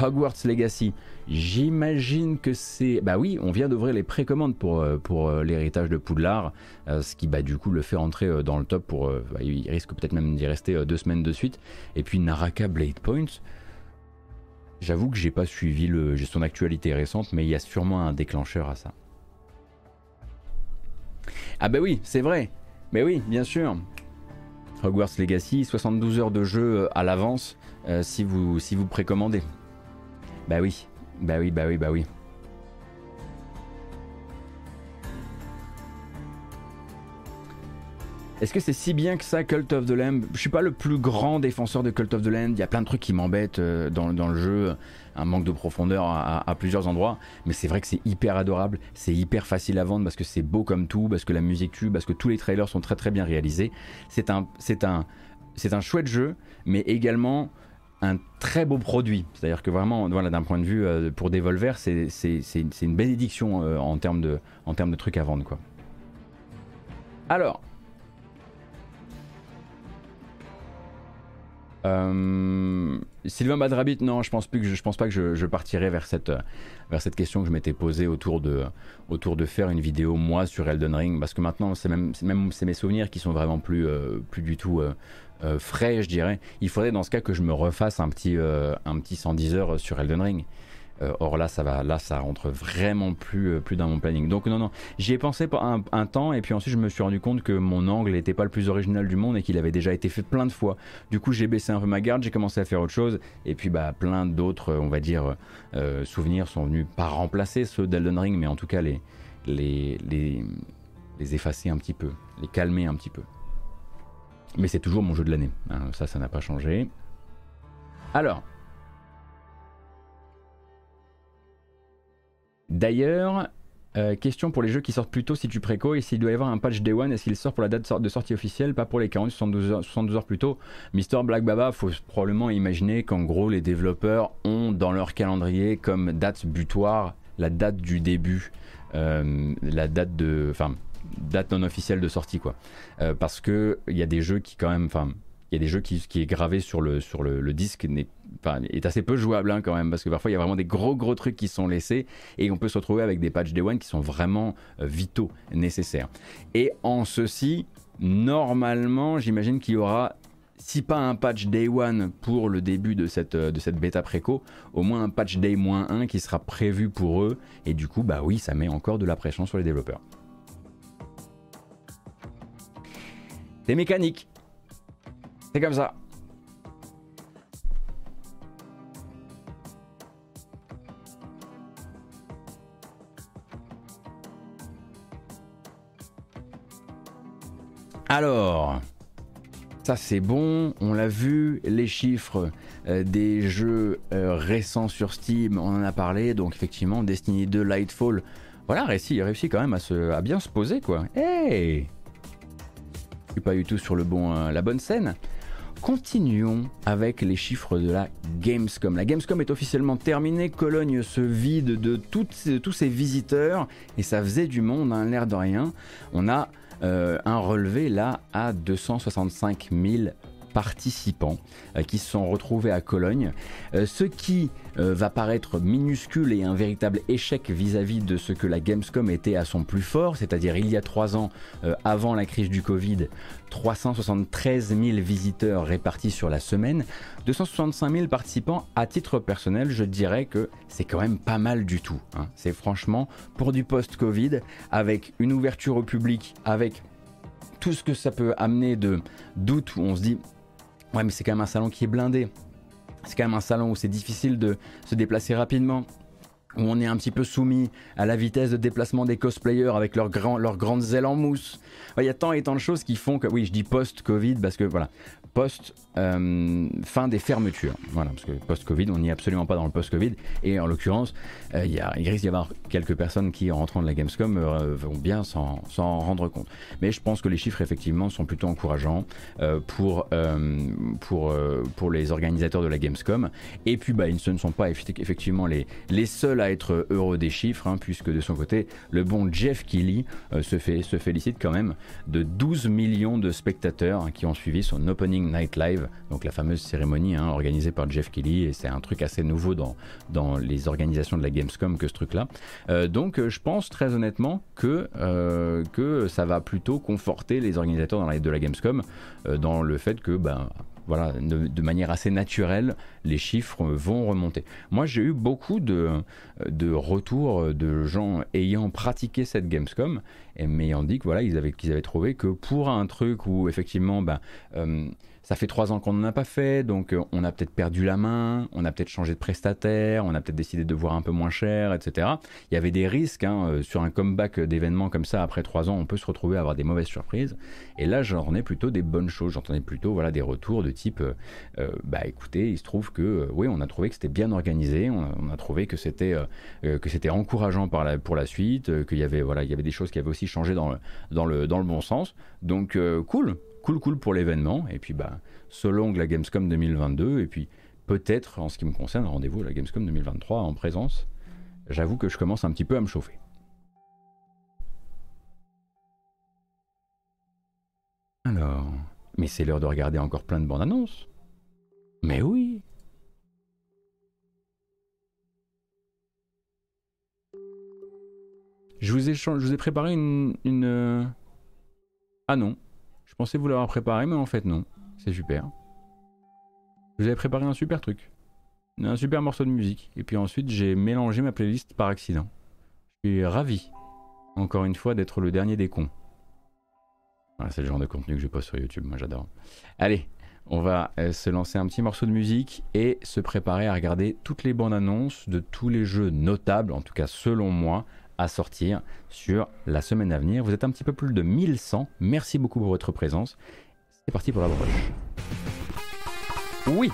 Hogwarts Legacy, j'imagine que c'est... Bah oui, on vient d'ouvrir les précommandes pour, euh, pour euh, l'héritage de Poudlard, euh, ce qui bah, du coup le fait entrer dans le top pour... Bah, il risque peut-être même d'y rester deux semaines de suite. Et puis Naraka Blade Points, j'avoue que j'ai pas suivi le, son actualité récente, mais il y a sûrement un déclencheur à ça. Ah bah oui, c'est vrai. Mais oui, bien sûr. Hogwarts Legacy, 72 heures de jeu à l'avance si vous précommandez. Bah oui, bah oui, bah oui, bah oui. Est-ce que c'est si bien que ça, Cult of the Lamb? Je suis pas le plus grand défenseur de Cult of the Lamb. Il y a plein de trucs qui m'embêtent euh, dans, le jeu, un manque de profondeur à, plusieurs endroits. Mais c'est vrai que c'est hyper adorable, c'est hyper facile à vendre parce que c'est beau comme tout, parce que la musique tue, parce que tous les trailers sont très très bien réalisés. C'est un, un, c'est un chouette jeu, mais également un très beau produit. C'est-à-dire que vraiment, voilà, d'un point de vue euh, pour Devolver, c'est une bénédiction euh, en, termes de, trucs à vendre. Alors, Euh, Sylvain Badrabit, non, je pense pense pas que je, partirai vers cette question que je m'étais posée autour de faire une vidéo moi sur Elden Ring parce que maintenant c'est même c'est mes souvenirs qui sont vraiment plus du tout euh, frais, je dirais. Il faudrait dans ce cas que je me refasse un petit un petit 110 heures sur Elden Ring. Euh, or là, ça va, là, ça rentre vraiment plus, euh, plus dans mon planning. Donc non, non, j'y ai pensé pour un, temps et puis ensuite je me suis rendu compte que mon angle n'était pas le plus original du monde et qu'il avait déjà été fait plein de fois. Du coup, j'ai baissé un peu ma garde, j'ai commencé à faire autre chose et puis bah plein d'autres, on va dire, euh, souvenirs sont venus pas remplacer ceux d'Elden Ring, mais en tout cas les, les, les, les effacer un petit peu, les calmer un petit peu. Mais c'est toujours mon jeu de l'année, hein. ça, ça n'a pas changé. Alors, D'ailleurs, euh, question pour les jeux qui sortent plus tôt si tu préco et s'il doit y avoir un patch Day One, est-ce qu'il sort pour la date de sortie officielle, pas pour les 40 72 heures, 72 heures plus tôt? Mister Black Baba, faut probablement imaginer qu'en gros les développeurs ont dans leur calendrier comme date butoir la date du début, euh, la date de, enfin date non officielle de sortie quoi, euh, parce que il y a des jeux qui quand même, enfin il y a des jeux qui, qui, est gravé sur le, sur le, disque n'est est assez peu jouable hein, quand même parce que parfois il y a vraiment des gros gros trucs qui sont laissés et on peut se retrouver avec des patchs Day One qui sont vraiment euh, vitaux, nécessaires. Et en ceci, normalement, j'imagine qu'il y aura si pas un patch Day One pour le début de cette, euh, de cette bêta préco, au moins un patch Day 1 qui sera prévu pour eux et du coup bah oui ça met encore de la pression sur les développeurs. C'est mécanique. C'est comme ça. Alors, ça c'est bon, on l'a vu, les chiffres euh, des jeux euh, récents sur Steam, on en a parlé, donc effectivement Destiny 2 Lightfall, voilà, réussi, réussi quand même à, se, bien se poser quoi. Hey pas du tout sur euh, la bonne scène. Continuons avec les chiffres de la Gamescom. La Gamescom est officiellement terminée, Cologne se vide de tous ses visiteurs et ça faisait du monde, hein, l'air de rien. On a euh, un relevé là à 265 000 participants euh, qui se sont retrouvés à Cologne, euh, ce qui va paraître minuscule et un véritable échec vis-à-vis de ce que la Gamescom était à son plus fort, c'est-à-dire il y a trois ans, avant la crise du Covid, 373 000 visiteurs répartis sur la semaine, 265 000 participants à titre personnel, je dirais que c'est quand même pas mal du tout. Hein. C'est franchement pour du post-Covid, avec une ouverture au public, avec tout ce que ça peut amener de doute où on se dit ouais mais c'est quand même un salon qui est blindé. C'est quand même un salon où c'est difficile de se déplacer rapidement où on est un petit peu soumis à la vitesse de déplacement des cosplayers avec leurs, leurs grandes ailes en mousse. Il y a tant et tant de choses qui font que, oui, je dis post-Covid parce que voilà, post euh, fin des fermetures. Voilà, parce que post-Covid, on n'y est absolument pas dans le post-Covid. Et en l'occurrence, euh, il, risque d'y avoir quelques personnes qui, en rentrant de la Gamescom, euh, vont bien s'en rendre compte. Mais je pense que les chiffres, effectivement, sont plutôt encourageants pour, les organisateurs de la Gamescom. Et puis, bah, ce ne sont pas effectivement les, les seuls à être heureux des chiffres, hein, puisque de son côté, le bon Jeff Keighley se, fait, se félicite quand même de 12 millions de spectateurs hein, qui ont suivi son opening night live donc la fameuse cérémonie hein, organisée par Jeff Kelly, et c'est un truc assez nouveau dans, dans les organisations de la Gamescom que ce truc-là. Euh, donc euh, je pense très honnêtement que, euh, que ça va plutôt conforter les organisateurs dans la, de la Gamescom dans le fait que ben, voilà, de, manière assez naturelle, les chiffres vont remonter. Moi, j'ai eu beaucoup de, de retours de gens ayant pratiqué cette Gamescom et m'ayant dit voilà, avaient, qu'ils avaient trouvé que pour un truc où effectivement, ben, ça fait trois ans qu'on n'en a pas fait, donc euh, on a peut-être perdu la main, on a peut-être changé de prestataire, on a peut-être décidé de voir un peu moins cher, etc. Il y avait des risques hein, euh, sur un comeback d'événements comme ça après trois ans, on peut se retrouver à avoir des mauvaises surprises. Et là, j'en ai plutôt des bonnes choses, j'entendais plutôt voilà des retours de type, euh, bah écoutez, il se trouve que oui, on a trouvé que c'était bien organisé, on a, trouvé que c'était que c'était encourageant par la, pour la suite, qu'il y avait voilà, il y avait des choses qui avaient aussi changé dans le dans le dans le bon sens. Donc cool, cool cool pour l'événement et puis bah selon la Gamescom 2022 et puis peut-être en ce qui me concerne rendez-vous à la Gamescom 2023 en présence. J'avoue que je commence un petit peu à me chauffer. Alors, mais c'est l'heure de regarder encore plein de bandes annonces. Mais oui. Je vous ai, je vous ai préparé une, une... Euh, ah non. Je pensais vous l'avoir préparé, mais en fait non. C'est super. Je vous avais préparé un super truc. Un super morceau de musique. Et puis ensuite, j'ai mélangé ma playlist par accident. Je suis ravi, encore une fois, d'être le dernier des cons. Voilà, c'est le genre de contenu que je poste sur YouTube, moi j'adore. Allez, on va euh, se lancer un petit morceau de musique et se préparer à regarder toutes les bandes annonces de tous les jeux notables, en tout cas selon moi, à sortir sur la semaine à venir. Vous êtes un petit peu plus de 1100. Merci beaucoup pour votre présence. C'est parti pour la broche. Oui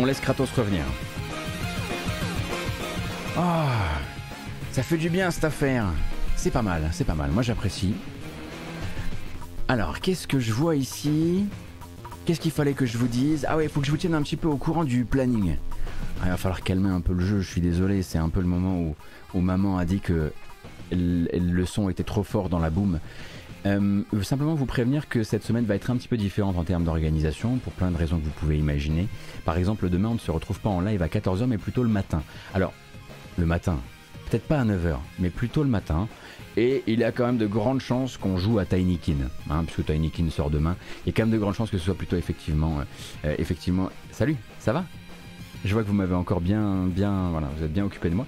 on laisse, Kratos revenir. Oh, ça fait du bien cette affaire. C'est pas mal, c'est pas mal. Moi j'apprécie. Alors, qu'est-ce que je vois ici? Qu'est-ce qu'il fallait que je vous dise? Ah ouais, il faut que je vous tienne un petit peu au courant du planning. Ah, il va falloir calmer un peu le jeu, je suis désolé, c'est un peu le moment où, où maman a dit que le son était trop fort dans la boom. Euh, simplement vous prévenir que cette semaine va être un petit peu différente en termes d'organisation pour plein de raisons que vous pouvez imaginer. Par exemple, demain on ne se retrouve pas en live à 14h mais plutôt le matin. Alors, le matin, peut-être pas à 9h, mais plutôt le matin. Et il y a quand même de grandes chances qu'on joue à Tinykin, hein, puisque Tinykin sort demain. Il y a quand même de grandes chances que ce soit plutôt effectivement, euh, effectivement. Salut, ça va? Je vois que vous m'avez encore bien, bien, voilà, vous êtes bien occupé de moi.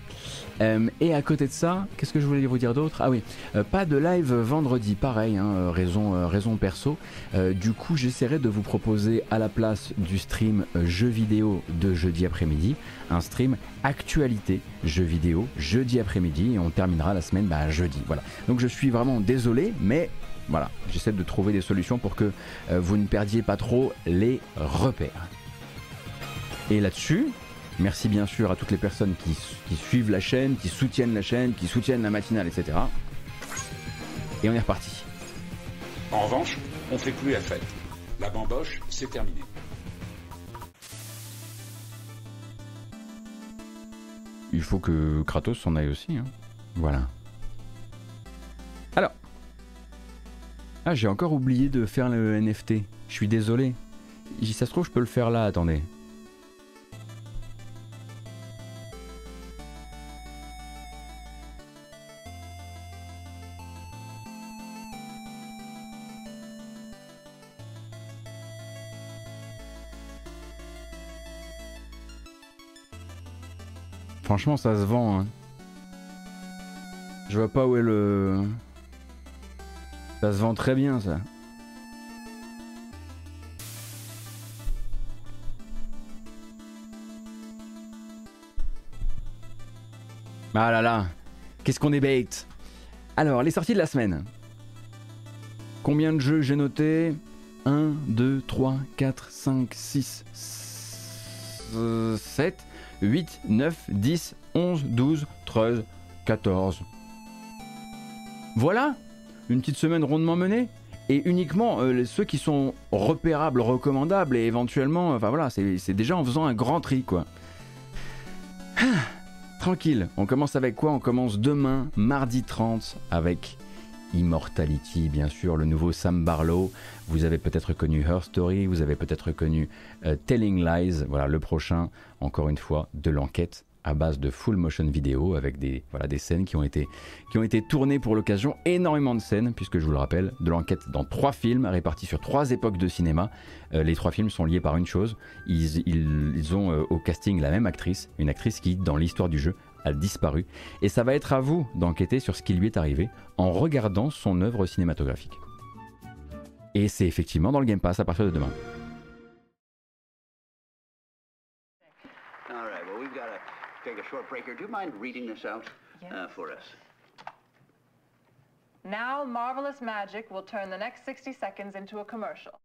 Euh, et à côté de ça, qu'est-ce que je voulais vous dire d'autre? Ah oui, euh, pas de live vendredi, pareil, hein, euh, raison, raison perso. du coup, j'essaierai de vous proposer à la place du stream jeux vidéo de jeudi après-midi, un stream actualité jeux vidéo jeudi après-midi et on terminera la semaine bah, jeudi. Voilà. Donc je suis vraiment désolé, mais voilà, j'essaie de trouver des solutions pour que vous ne perdiez pas trop les repères. Et là-dessus, Merci bien sûr à toutes les personnes qui, suivent la chaîne, qui soutiennent la chaîne, qui soutiennent la matinale, etc. Et on est reparti. En revanche, on fait plus la fête. La bamboche, c'est terminé. Il faut que Kratos s'en aille aussi. Hein. Voilà. Alors. Ah, j'ai encore oublié de faire le NFT. Je suis désolé. Si ça se trouve, je peux le faire là, attendez. Franchement, ça se vend. Hein. Je vois pas où est le. Ça se vend très bien, ça. Ah là là, qu'est-ce qu'on est bait Alors, les sorties de la semaine. Combien de jeux j'ai noté 1, 2, 3, 4, 5, 6, 7. 8, 9, 10, 11, 12, 13, 14. Voilà, une petite semaine rondement menée. Et uniquement euh, ceux qui sont repérables, recommandables et éventuellement, enfin voilà, c'est déjà en faisant un grand tri quoi. Ah, tranquille, on commence avec quoi? On commence demain, mardi 30, avec Immortality, bien sûr, le nouveau Sam Barlow. Vous avez peut-être connu Her Story, vous avez peut-être connu euh, Telling Lies. Voilà, le prochain, encore une fois, de l'enquête à base de full motion vidéo avec des, scènes qui ont, été, tournées pour l'occasion. Énormément de scènes, puisque je vous le rappelle, de l'enquête dans trois films répartis sur trois époques de cinéma. Euh, les trois films sont liés par une chose. Ils, ils, ont euh, au casting la même actrice, une actrice qui, dans l'histoire du jeu, a disparu, et ça va être à vous d'enquêter sur ce qui lui est arrivé en regardant son œuvre cinématographique. Et c'est effectivement dans le Game Pass à partir de demain. All right, well, we've got to take a short break here. Do you mind reading this out for us? Now, Marvelous Magic will turn the next 60 seconds into a commercial.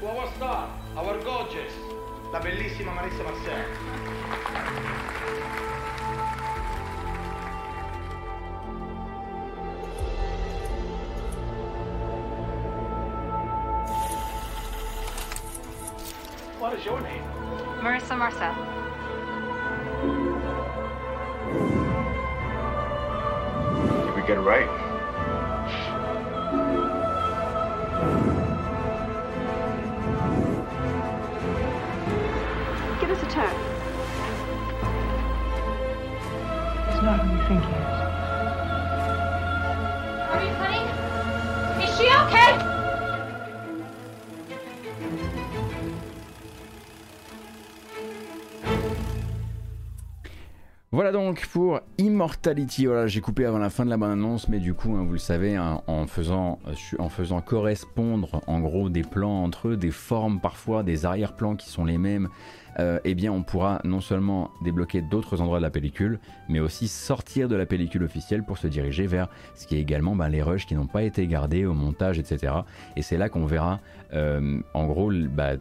To our star, our gorgeous, la bellissima Marissa Marcel. What is your name? Marissa Marcel. Did we get it right? Voilà donc pour Immortality. Voilà, j'ai coupé avant la fin de la bonne annonce, mais du coup, hein, vous le savez, hein, en, faisant, en faisant correspondre en gros des plans entre eux, des formes parfois, des arrière-plans qui sont les mêmes, euh, eh bien, on pourra non seulement débloquer d'autres endroits de la pellicule, mais aussi sortir de la pellicule officielle pour se diriger vers ce qui est également ben, les rushs qui n'ont pas été gardés au montage, etc. Et c'est là qu'on verra, euh, en gros, bah,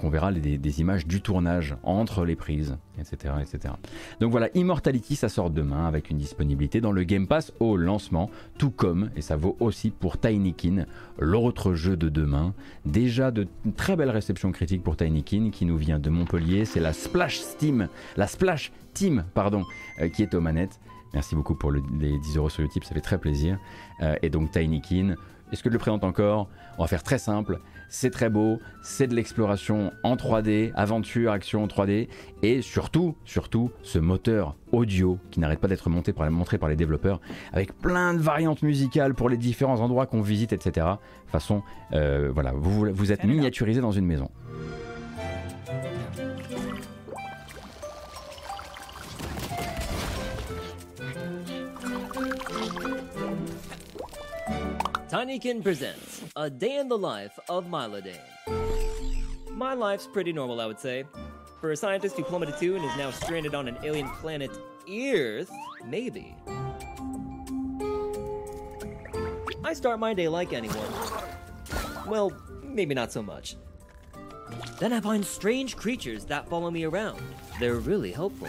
qu'on verra des, images du tournage entre les prises, etc., etc. Donc voilà, Immortality, ça sort demain avec une disponibilité dans le Game Pass au lancement, tout comme, et ça vaut aussi pour Tinykin, l'autre jeu de demain. Déjà de très belles réceptions critiques pour Tinykin qui nous vient de Montpellier. C'est la Splash Steam, la Splash Team, pardon, euh, qui est aux manettes. Merci beaucoup pour le- les 10 euros sur Utip, ça fait très plaisir. Euh, et donc Tinykin, est-ce que je le présente encore? On va faire très simple. C'est très beau, c'est de l'exploration en 3D, aventure, action en 3D, et surtout, surtout, ce moteur audio qui n'arrête pas d'être monté par, montré par les développeurs, avec plein de variantes musicales pour les différents endroits qu'on visite, etc. De façon, euh, voilà, vous, vous êtes miniaturisé dans une maison. Tinykin presents A Day in the Life of Milodane. My life's pretty normal, I would say. For a scientist who plummeted to and is now stranded on an alien planet, Earth, maybe. I start my day like anyone. Well, maybe not so much. Then I find strange creatures that follow me around. They're really helpful.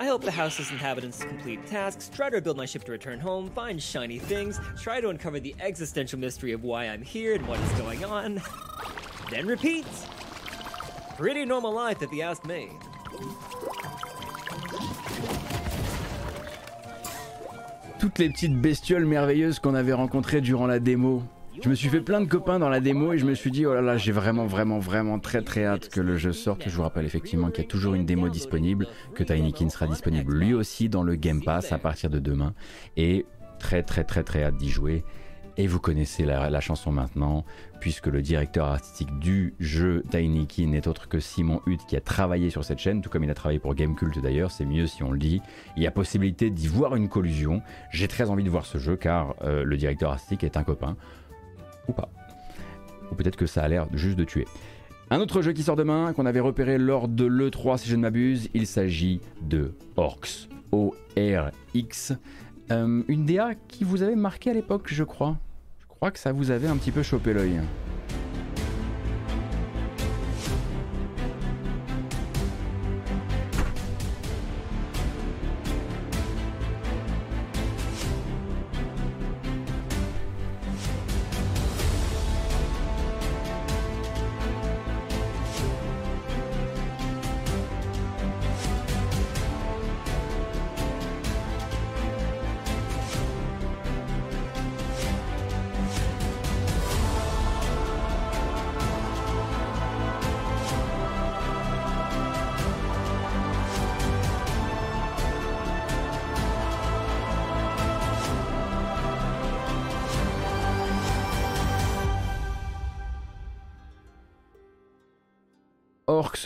I help the house's inhabitants complete tasks, try to rebuild my ship to return home, find shiny things, try to uncover the existential mystery of why I'm here and what is going on. Then repeat. Pretty normal life if you ask me. Toutes les petites bestioles merveilleuses qu'on avait rencontrées durant la démo. Je me suis fait plein de copains dans la démo et je me suis dit, oh là là, j'ai vraiment, vraiment, vraiment très très hâte que le jeu sorte. Je vous rappelle effectivement qu'il y a toujours une démo disponible, que Tinykin sera disponible lui aussi dans le Game Pass à partir de demain. Et très très très très hâte d'y jouer. Et vous connaissez la, chanson maintenant, puisque le directeur artistique du jeu Tinykin n'est autre que Simon Hutt qui a travaillé sur cette chaîne, tout comme il a travaillé pour Gamecult d'ailleurs, c'est mieux si on le dit. Il y a possibilité d'y voir une collusion. J'ai très envie de voir ce jeu car euh, le directeur artistique est un copain. Ou pas. Ou peut-être que ça a l'air juste de tuer. Un autre jeu qui sort demain, qu'on avait repéré lors de l'E3 si je ne m'abuse, il s'agit de Orcs. O-R-X. Euh, une DA qui vous avait marqué à l'époque, je crois. Je crois que ça vous avait un petit peu chopé l'œil.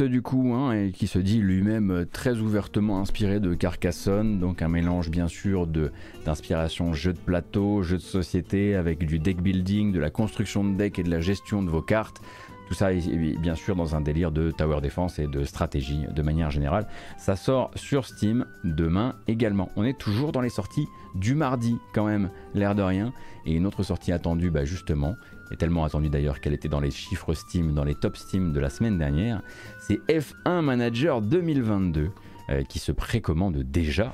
Du coup, hein, et qui se dit lui-même très ouvertement inspiré de Carcassonne, donc un mélange bien sûr d'inspiration jeu de plateau, jeu de société, avec du deck building, de la construction de deck et de la gestion de vos cartes. Tout ça, bien sûr, dans un délire de tower defense et de stratégie de manière générale. Ça sort sur Steam demain également. On est toujours dans les sorties du mardi, quand même, l'air de rien. Et une autre sortie attendue, bah, justement, et tellement attendue d'ailleurs qu'elle était dans les chiffres Steam, dans les top Steam de la semaine dernière, c'est F1 Manager 2022 euh, qui se précommande déjà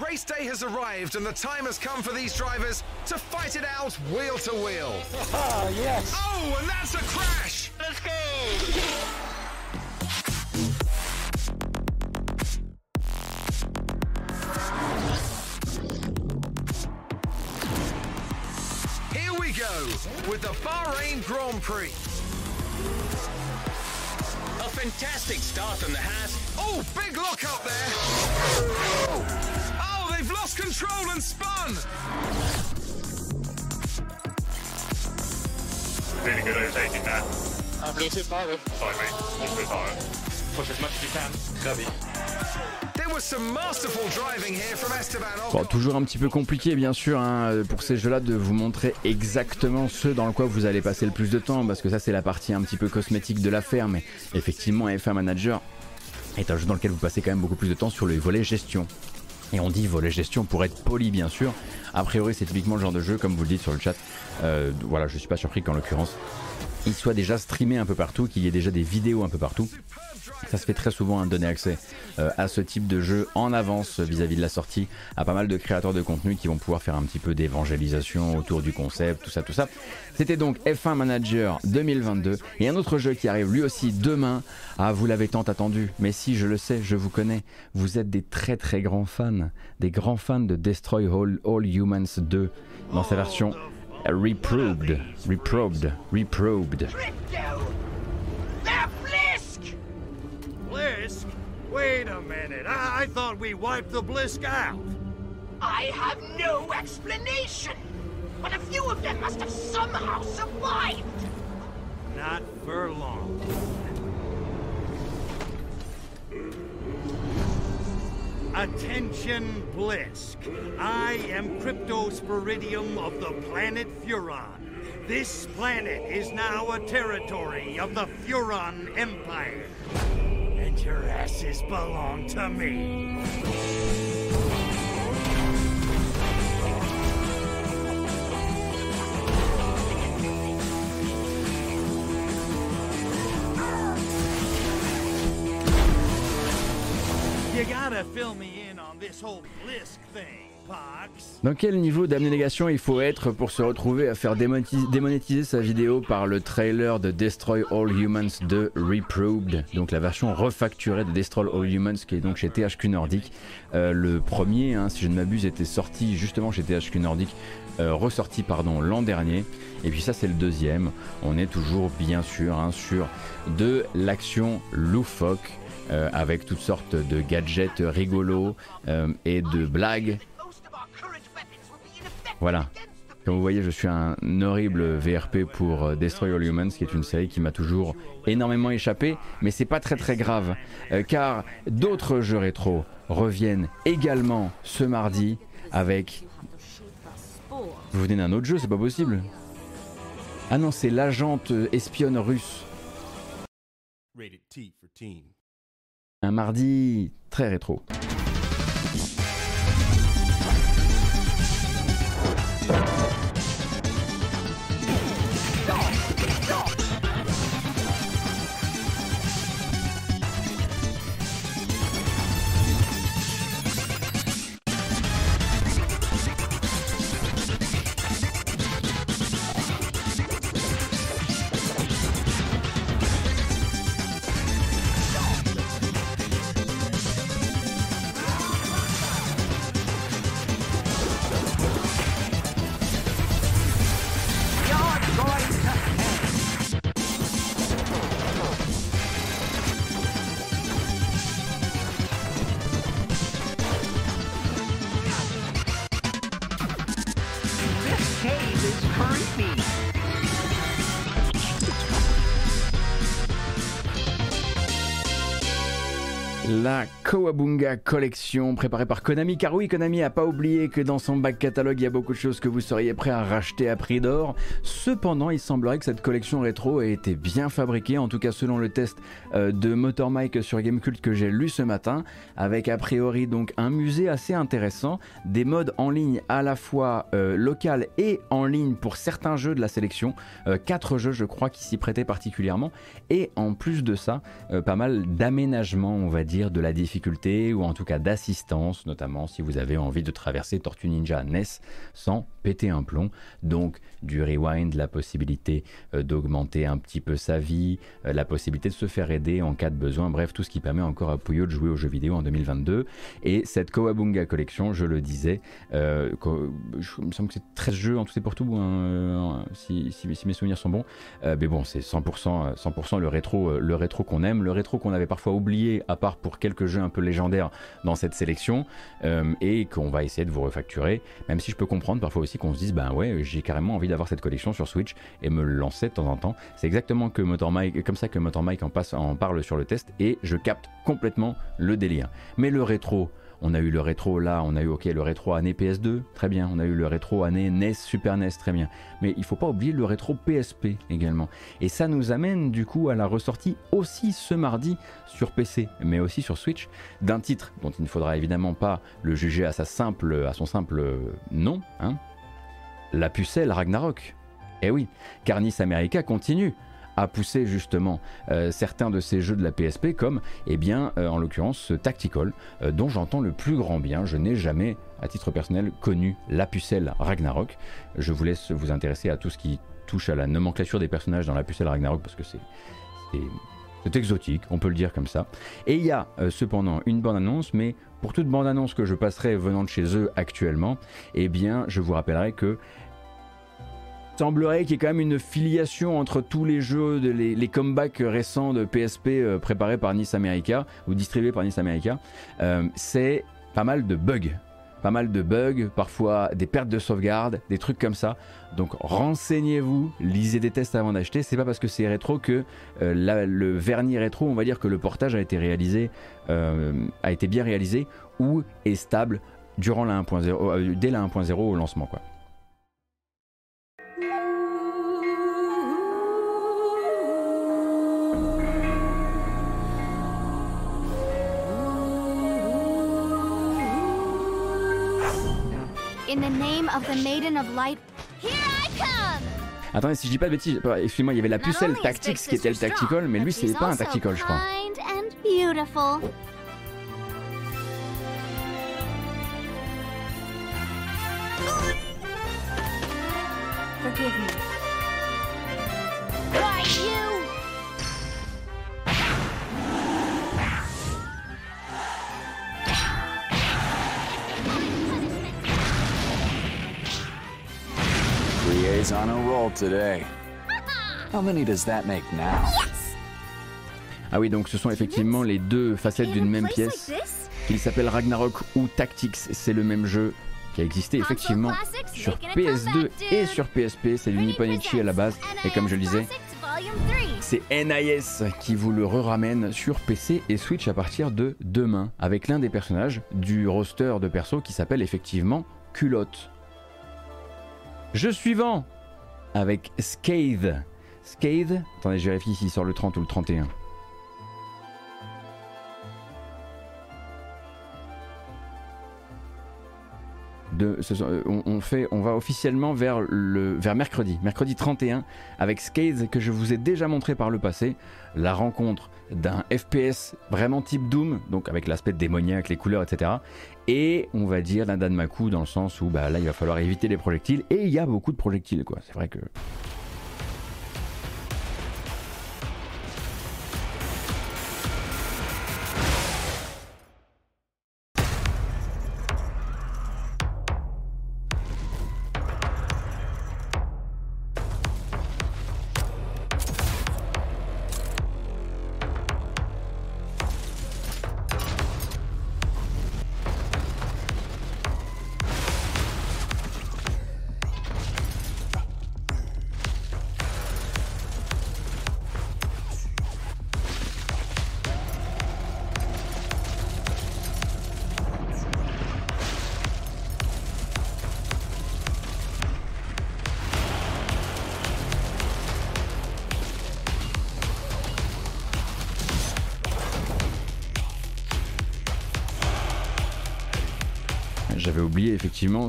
Race day has arrived and the time has come for these drivers to fight it out wheel to wheel. Oh, yes. Oh, and that's a crash. Let's go. With the Bahrain Grand Prix. A fantastic start on the Haas. Oh, big look up there. Oh, they've lost control and spun! Really good overtaking there. I'm going too far. Sorry, mate. Push bit far. Toujours un petit peu compliqué bien sûr hein, pour ces jeux-là de vous montrer exactement ce dans le quoi vous allez passer le plus de temps parce que ça c'est la partie un petit peu cosmétique de l'affaire mais effectivement F1 Manager est un jeu dans lequel vous passez quand même beaucoup plus de temps sur le volet gestion. Et on dit volet gestion pour être poli bien sûr. A priori c'est typiquement le genre de jeu comme vous le dites sur le chat. Euh, voilà je suis pas surpris qu'en l'occurrence il soit déjà streamé un peu partout, qu'il y ait déjà des vidéos un peu partout. Ça se fait très souvent hein, donner accès euh, à ce type de jeu en avance vis-à-vis de la sortie à pas mal de créateurs de contenu qui vont pouvoir faire un petit peu d'évangélisation autour du concept, tout ça, tout ça. C'était donc F1 Manager 2022 et un autre jeu qui arrive lui aussi demain. Ah, vous l'avez tant attendu, mais si je le sais, je vous connais. Vous êtes des très très grands fans, des grands fans de Destroy All, All Humans 2 dans sa version Reprobed, reprobed, reprobed. Blisk? Wait a minute. I, I thought we wiped the Blisk out. I have no explanation. But a few of them must have somehow survived. Not for long. Attention, Blisk. I am Cryptosporidium of the planet Furon. This planet is now a territory of the Furon Empire. And your asses belong to me. Dans quel niveau d'abnégation il faut être pour se retrouver à faire démonétiser sa vidéo par le trailer de Destroy All Humans de Reproved, donc la version refacturée de Destroy All Humans qui est donc chez THQ Nordic. Euh, le premier, hein, si je ne m'abuse, était sorti justement chez THQ Nordic, euh, ressorti pardon l'an dernier. Et puis ça c'est le deuxième. On est toujours bien sûr hein, sur de l'action loufoque euh, avec toutes sortes de gadgets rigolos euh, et de blagues. Voilà. Comme vous voyez, je suis un horrible VRP pour euh, Destroy All Humans, qui est une série qui m'a toujours énormément échappé, mais c'est pas très très grave, car d'autres jeux rétro reviennent également ce mardi avec. Vous venez d'un autre jeu, c'est pas possible. Ah non, c'est l'agente espionne russe. Un mardi très rétro. cave is creepy. La Kawabunga Collection préparée par Konami, car oui, Konami a pas oublié que dans son back catalogue, il y a beaucoup de choses que vous seriez prêt à racheter à prix d'or. Cependant, il semblerait que cette collection rétro ait été bien fabriquée, en tout cas selon le test euh, de Motor Mike sur Gamecult que j'ai lu ce matin, avec a priori donc un musée assez intéressant, des modes en ligne à la fois euh, local et en ligne pour certains jeux de la sélection, euh, quatre jeux je crois qui s'y prêtaient particulièrement, et en plus de ça, pas mal d'aménagements on va dire de la difficulté ou en tout cas d'assistance, notamment si vous avez envie de traverser Tortue Ninja NES sans péter un plomb. Donc du rewind, la possibilité euh, d'augmenter un petit peu sa vie, euh, la possibilité de se faire aider en cas de besoin, bref, tout ce qui permet encore à Puyo de jouer aux jeux vidéo en 2022. Et cette Kawabunga Collection, je le disais, euh, il me semble que c'est 13 jeux en tout et pour tout, hein, si, mes souvenirs sont bons. mais bon, c'est 100%, 100% le rétro, le rétro qu'on aime, le rétro qu'on avait parfois oublié, à part pour quelques jeux un peu légendaires dans cette sélection, et qu'on va essayer de vous refacturer, même si je peux comprendre parfois aussi qu'on se dise, ben ouais, j'ai carrément envie d'avoir cette collection sur Switch et me lancer de temps en temps. C'est exactement que Motor Mike, comme ça que Motor Mike en, passe, en parle sur le test et je capte complètement le délire. Mais le rétro, on a eu le rétro là, on a eu ok le rétro année PS2, très bien. On a eu le rétro année NES, Super NES, très bien. Mais il faut pas oublier le rétro PSP également. Et ça nous amène du coup à la ressortie aussi ce mardi sur PC, mais aussi sur Switch, d'un titre dont il ne faudra évidemment pas le juger à sa simple, à son simple nom, hein, la pucelle Ragnarok. Eh oui, Carnis America continue à pousser justement euh, certains de ces jeux de la PSP comme, eh bien, euh, en l'occurrence, Tactical, euh, dont j'entends le plus grand bien. Je n'ai jamais, à titre personnel, connu la pucelle Ragnarok. Je vous laisse vous intéresser à tout ce qui touche à la nomenclature des personnages dans la pucelle Ragnarok parce que c'est c'est exotique, on peut le dire comme ça. Et il y a cependant une bande-annonce, mais pour toute bande-annonce que je passerai venant de chez eux actuellement, eh bien, je vous rappellerai que semblerait qu'il y ait quand même une filiation entre tous les jeux, les, comebacks récents de PSP euh, préparés par Nice America ou distribués par Nice America. Euh, c'est pas mal de bugs. Pas mal de bugs, parfois des pertes de sauvegarde, des trucs comme ça. Donc renseignez-vous, lisez des tests avant d'acheter. C'est pas parce que c'est rétro que euh, le vernis rétro, on va dire que le portage a été réalisé, a été bien réalisé ou est stable durant la 1.0, dès la 1.0 au lancement quoi. In the name of the Maiden of Light, here I come! Attendez, si je dis pas de bêtises, excusez-moi, il y avait la pucelle Tactics qui était le Tactical, mais lui c'est pas un Tactical, je crois. Forgive me. Why you? On a roll today. How many does that make now? Ah oui, donc ce sont effectivement les deux facettes d'une même pièce. Il s'appelle Ragnarok ou Tactics, c'est le même jeu qui a existé effectivement sur PS2 et sur PSP. C'est du Nipponichi à la base, et comme je le disais, c'est NIS qui vous le ramène sur PC et Switch à partir de demain, avec l'un des personnages du roster de perso qui s'appelle effectivement Culotte. Jeu suivant avec Scathe. Scathe, attendez, je vérifie s'il sort le 30 ou le 31. De, euh, on, va officiellement vers, le, vers mercredi, mercredi 31, avec Scathe que je vous ai déjà montré par le passé, la rencontre d'un FPS vraiment type Doom, donc avec l'aspect démoniaque, les couleurs, etc. Et on va dire d'un Danmaku dans le sens où bah, là il va falloir éviter les projectiles, et il y a beaucoup de projectiles quoi, c'est vrai que...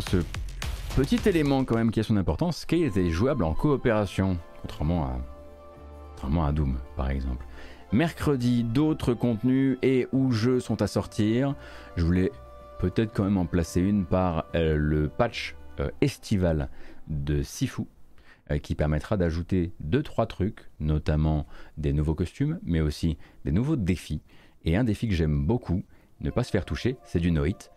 ce petit élément quand même qui a son importance, qui était jouable en coopération, contrairement à, contrairement à Doom par exemple. Mercredi, d'autres contenus et ou jeux sont à sortir. Je voulais peut-être quand même en placer une par euh, le patch euh, estival de Sifu euh, qui permettra d'ajouter 2-3 trucs, notamment des nouveaux costumes, mais aussi des nouveaux défis. Et un défi que j'aime beaucoup, ne pas se faire toucher, c'est du no-hit,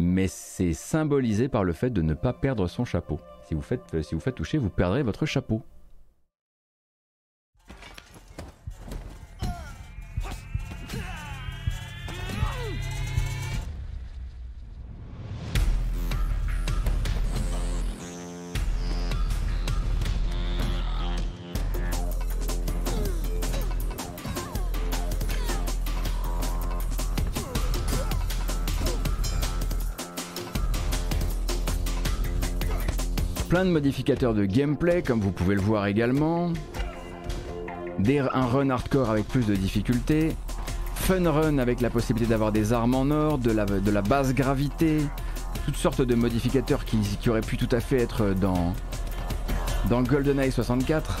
mais c'est symbolisé par le fait de ne pas perdre son chapeau. Si vous faites, faites toucher, vous perdrez votre chapeau. Plein de modificateurs de gameplay, comme vous pouvez le voir également. Un run hardcore avec plus de difficultés. Fun run avec la possibilité d'avoir des armes en or, de la, de basse gravité. Toutes sortes de modificateurs qui, qui auraient pu tout à fait être dans, dans GoldenEye 64.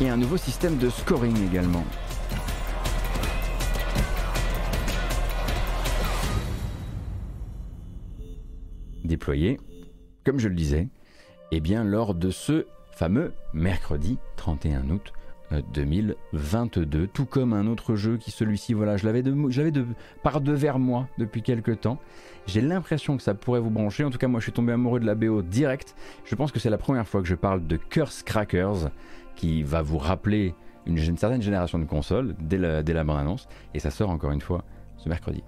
Et un nouveau système de scoring également. Déployé, comme je le disais, eh bien lors de ce fameux mercredi 31 août 2022, euh, tout comme un autre jeu qui celui-ci, voilà, je l'avais de, de, par devers moi depuis quelques temps. J'ai l'impression que ça pourrait vous brancher. En tout cas, moi, je suis tombé amoureux de la BO direct. Je pense que c'est la première fois que je parle de Curse Crackers, qui va vous rappeler une, certaine génération de consoles dès la, dès la bande-annonce. Et ça sort encore une fois ce mercredi.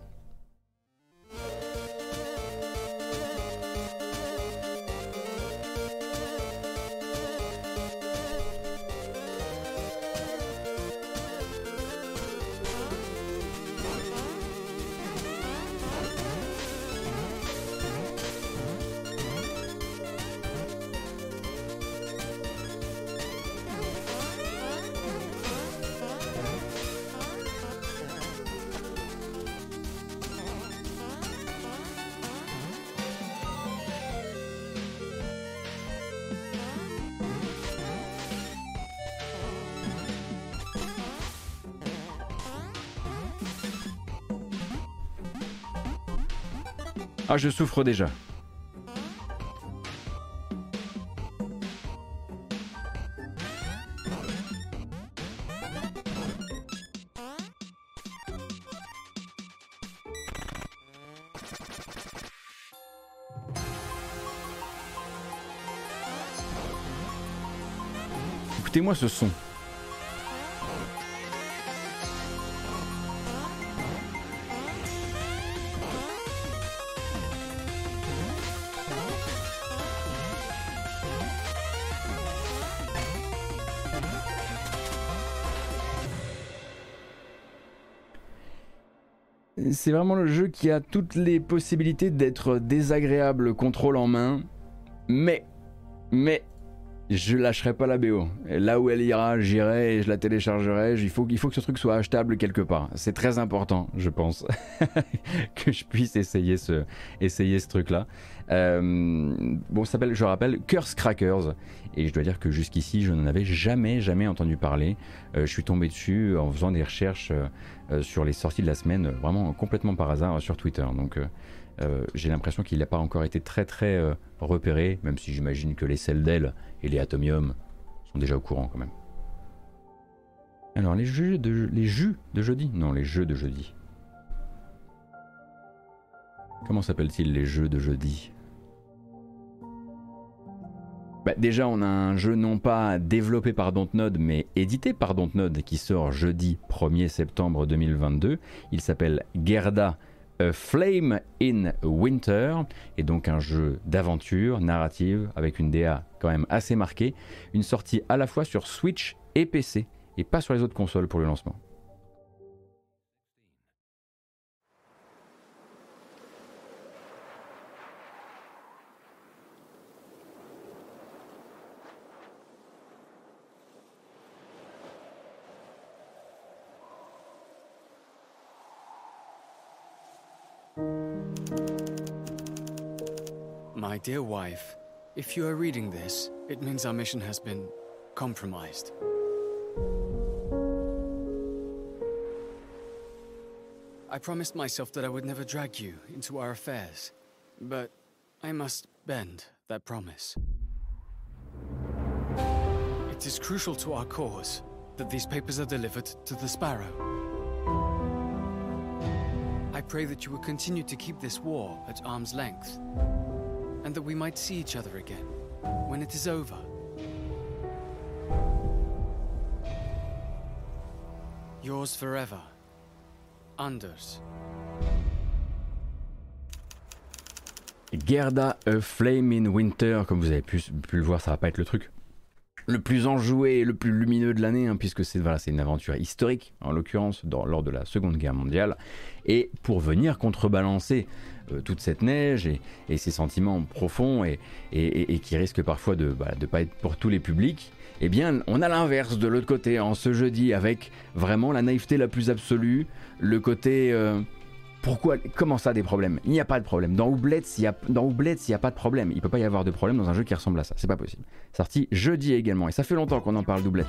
Ah, je souffre déjà. Écoutez-moi ce son. C'est vraiment le jeu qui a toutes les possibilités d'être désagréable contrôle en main, mais, mais, je lâcherai pas la BO. là où elle ira, j'irai et je la téléchargerai. Il faut, faut que ce truc soit achetable quelque part. C'est très important, je pense, que je puisse essayer ce, essayer ce truc-là. Euh, bon, ça s'appelle, je rappelle, Curse Crackers. Et je dois dire que jusqu'ici, je n'en avais jamais, jamais entendu parler. Euh, je suis tombé dessus en faisant des recherches euh, sur les sorties de la semaine, vraiment complètement par hasard sur Twitter. Donc, j'ai l'impression qu'il n'a pas encore été très, très repéré, même si j'imagine que les Celdel et les Atomium sont déjà au courant quand même. Alors, les jeux de, les de jeudi? Non, les jeux de jeudi. Comment s'appellent-ils les jeux de jeudi? Bah, déjà, on a un jeu non pas développé par Dontnod, mais édité par Dontnod qui sort jeudi 1er septembre 2022. Il s'appelle Gerda Flame in Winter, et donc un jeu d'aventure narrative avec une DA quand même assez marquée. Une sortie à la fois sur Switch et PC, et pas sur les autres consoles pour le lancement. Dear wife, if you are reading this, it means our mission has been compromised. I promised myself that I would never drag you into our affairs, but I must bend that promise. It is crucial to our cause that these papers are delivered to the Sparrow. I pray that you will continue to keep this war at arm's length, and that we might see each other again when it is over. Yours forever, Anders. Gerda A Flame in Winter, comme vous avez pu, le voir, ça va pas être le truc le plus enjoué et le plus lumineux de l'année, hein, puisque c'est une aventure historique, en l'occurrence lors de la Seconde Guerre mondiale, et pour venir contrebalancer euh, toute cette neige et, ces sentiments profonds et, qui risquent parfois de ne bah, pas être pour tous les publics, eh bien on a l'inverse de l'autre côté, en ce jeudi, avec vraiment la naïveté la plus absolue, le côté... Euh, pourquoi Comment ça des problèmes? Il n'y a pas de problème. Dans Oublets, il n'y a, a pas de problème. Il ne peut pas y avoir de problème dans un jeu qui ressemble à ça. C'est pas possible. Sorti jeudi également. Et ça fait longtemps qu'on en parle d'Oublets.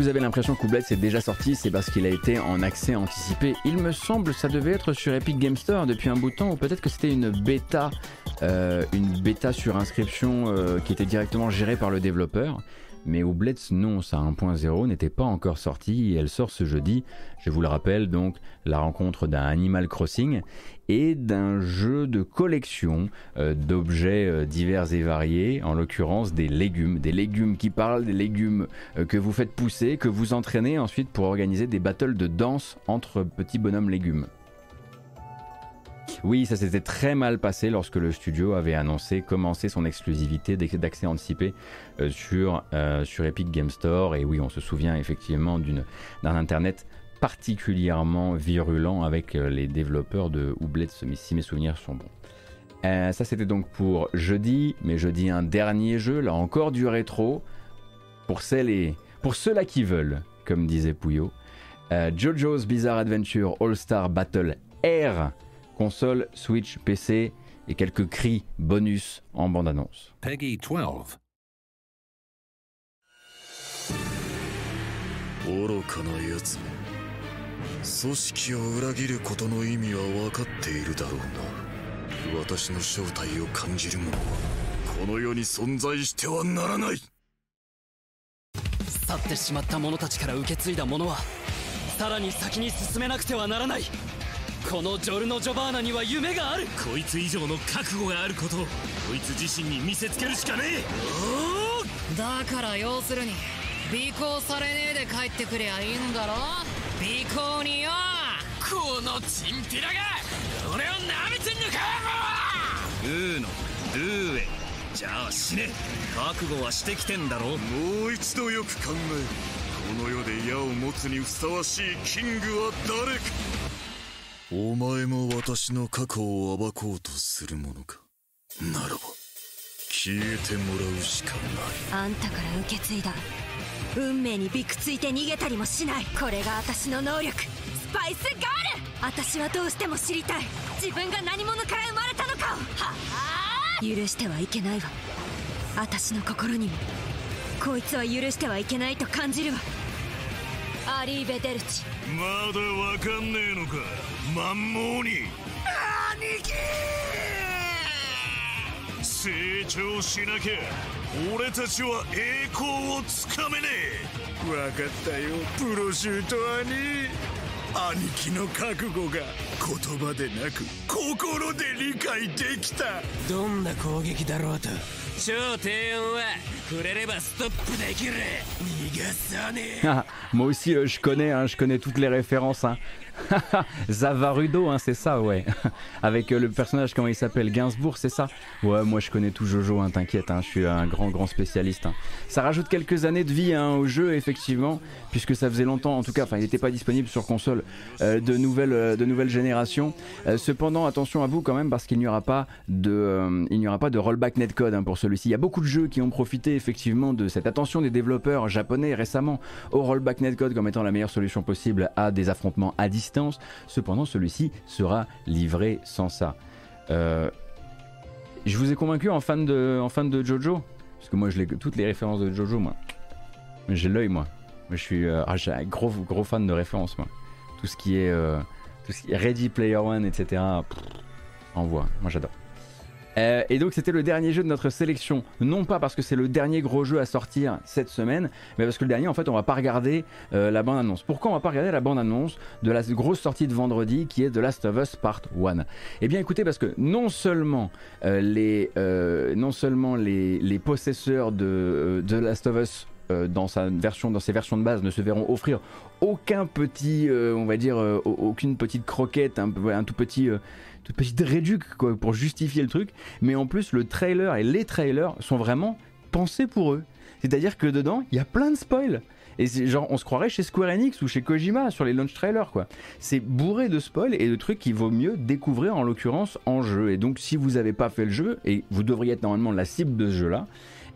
Vous avez l'impression que Oublet est déjà sorti, c'est parce qu'il a été en accès anticipé. Il me semble ça devait être sur Epic Game Store depuis un bout de temps, ou peut-être que c'était une bêta, euh, une bêta sur inscription euh, qui était directement gérée par le développeur. Mais Oublets, non, sa 1.0 n'était pas encore sortie et elle sort ce jeudi. Je vous le rappelle donc, la rencontre d'un Animal Crossing et d'un jeu de collection euh, d'objets euh, divers et variés, en l'occurrence des légumes, des légumes qui parlent, des légumes euh, que vous faites pousser, que vous entraînez ensuite pour organiser des battles de danse entre petits bonhommes légumes. Oui, ça s'était très mal passé lorsque le studio avait annoncé commencer son exclusivité d'accès anticipé sur, sur Epic Game Store. Et oui, on se souvient effectivement d'un Internet particulièrement virulent avec euh, les développeurs de Oublet, si mes souvenirs sont bons. Euh, ça c'était donc pour jeudi, mais jeudi un dernier jeu, là encore du rétro, pour celles et pour ceux-là qui veulent, comme disait Pouillot. Euh, JoJo's Bizarre Adventure All-Star Battle R, console, Switch, PC et quelques cris bonus en bande-annonce. Peggy 12. 組織を裏切ることの意味は分かっているだろうな私の正体を感じる者はこの世に存在してはならない去ってしまった者たちから受け継いだ者はさらに先に進めなくてはならないこのジョルノ・ジョバーナには夢がある。こいつ以上の覚悟があることをこいつ自身に見せつけるしかねえ。だから要するに尾行されねえで帰ってくりゃいいんだろ？尾行によ！このチンピラが俺を舐めてんのかウーのルーエじゃあ死ね。覚悟はしてきてんだろもう一度よく考えこの世で矢を持つにふさわしいキングは誰かお前も私の過去を暴こうとするものか？ならば消えてもらうしかない。あんたから受け継いだ。運命にびくついて逃げたりもしない。これが私の能力。スパイスガール！私はどうしても知りたい。自分が何者から生まれたのかを。はあ？許してはいけないわ。私の心にも。こいつは許してはいけないと感じるわ。アリーベ・デルチ。まだわかんねえのか。マンモーニ兄貴成長しなきゃ俺たちは栄光をつかめねえ。分かったよプロシュート兄兄貴の覚悟が言葉でなく心で理解できた。どんな攻撃だろうと Moi aussi, euh, je connais, hein, je connais toutes les références. Hein. Zavarudo, hein, c'est ça, ouais. Avec euh, le personnage, comment il s'appelle Gainsbourg, c'est ça? Ouais, moi je connais tout Jojo, hein, t'inquiète, hein, je suis un grand, grand spécialiste. hein. Ça rajoute quelques années de vie hein, au jeu, effectivement, puisque ça faisait longtemps, en tout cas, enfin, il n'était pas disponible sur console euh, de, nouvelles, euh, de nouvelles générations. Euh, cependant, attention à vous quand même, parce qu'il n'y aura pas de, il n'y aura pas de rollback netcode hein, pour celui-ci. Il y a beaucoup de jeux qui ont profité, effectivement, de cette attention des développeurs japonais récemment au rollback netcode comme étant la meilleure solution possible à des affrontements à distance. Cependant, celui-ci sera livré sans ça. Euh, je vous ai convaincu en fan de, Jojo Parce que moi, je toutes les références de Jojo, moi. J'ai l'œil, moi. Je suis euh, ah, un gros, fan de références, moi. Tout ce qui est, euh, Ready Player One, etc. envoie. Moi, j'adore. Euh, et donc c'était le dernier jeu de notre sélection, non pas parce que c'est le dernier gros jeu à sortir cette semaine, mais parce que le dernier en fait on va pas regarder euh, la bande annonce. Pourquoi on va pas regarder la bande annonce de la grosse sortie de vendredi qui est The Last of Us Part 1 Eh bien écoutez parce que non seulement euh, les non seulement les, les possesseurs de The Last of Us dans sa version, dans ses versions de base, ne se verront offrir aucun petit, euh, on va dire, euh, au- aucune petite croquette, un, tout petit, euh, toute petite réduc quoi, pour justifier le truc. Mais en plus, le trailer et les trailers sont vraiment pensés pour eux. C'est-à-dire que dedans, il y a plein de spoils. Et genre, on se croirait chez Square Enix ou chez Kojima sur les launch trailers, quoi. C'est bourré de spoils et de trucs qu'il vaut mieux découvrir en l'occurrence en jeu. Et donc, si vous n'avez pas fait le jeu, et vous devriez être normalement la cible de ce jeu-là,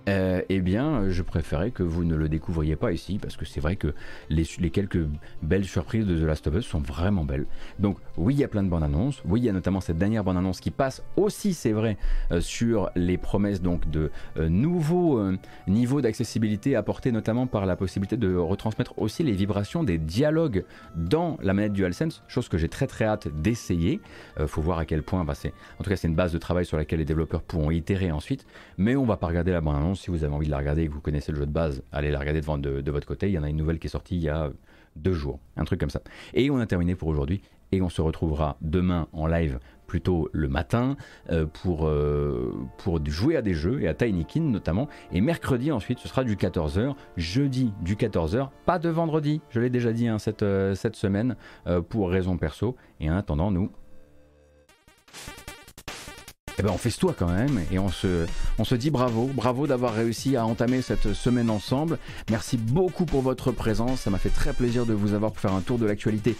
euh, eh bien, je préférais que vous ne le découvriez pas ici parce que c'est vrai que les, quelques belles surprises de The Last of Us sont vraiment belles. Donc, oui, il y a plein de bandes annonces. Oui, il y a notamment cette dernière bande annonce qui passe aussi, c'est vrai, euh, sur les promesses donc de euh, nouveaux niveaux d'accessibilité apportés notamment par la possibilité de retransmettre aussi les vibrations des dialogues dans la manette DualSense, chose que j'ai très très hâte d'essayer. Faut voir à quel point, en tout cas, c'est une base de travail sur laquelle les développeurs pourront itérer ensuite. Mais on va pas regarder la bande annonce. Si vous avez envie de la regarder et que vous connaissez le jeu de base, allez la regarder devant de, votre côté. Il y en a une nouvelle qui est sortie il y a deux jours, un truc comme ça. Et on a terminé pour aujourd'hui et on se retrouvera demain en live plutôt le matin euh, pour, euh, pour jouer à des jeux et à Tinykin notamment. Et mercredi ensuite ce sera du 14h jeudi du 14h pas de vendredi je l'ai déjà dit hein, cette, euh, cette semaine pour raison perso. Et en attendant nous eh ben on fait toi quand même et on se, on se dit bravo, bravo d'avoir réussi à entamer cette semaine ensemble. Merci beaucoup pour votre présence, ça m'a fait très plaisir de vous avoir pour faire un tour de l'actualité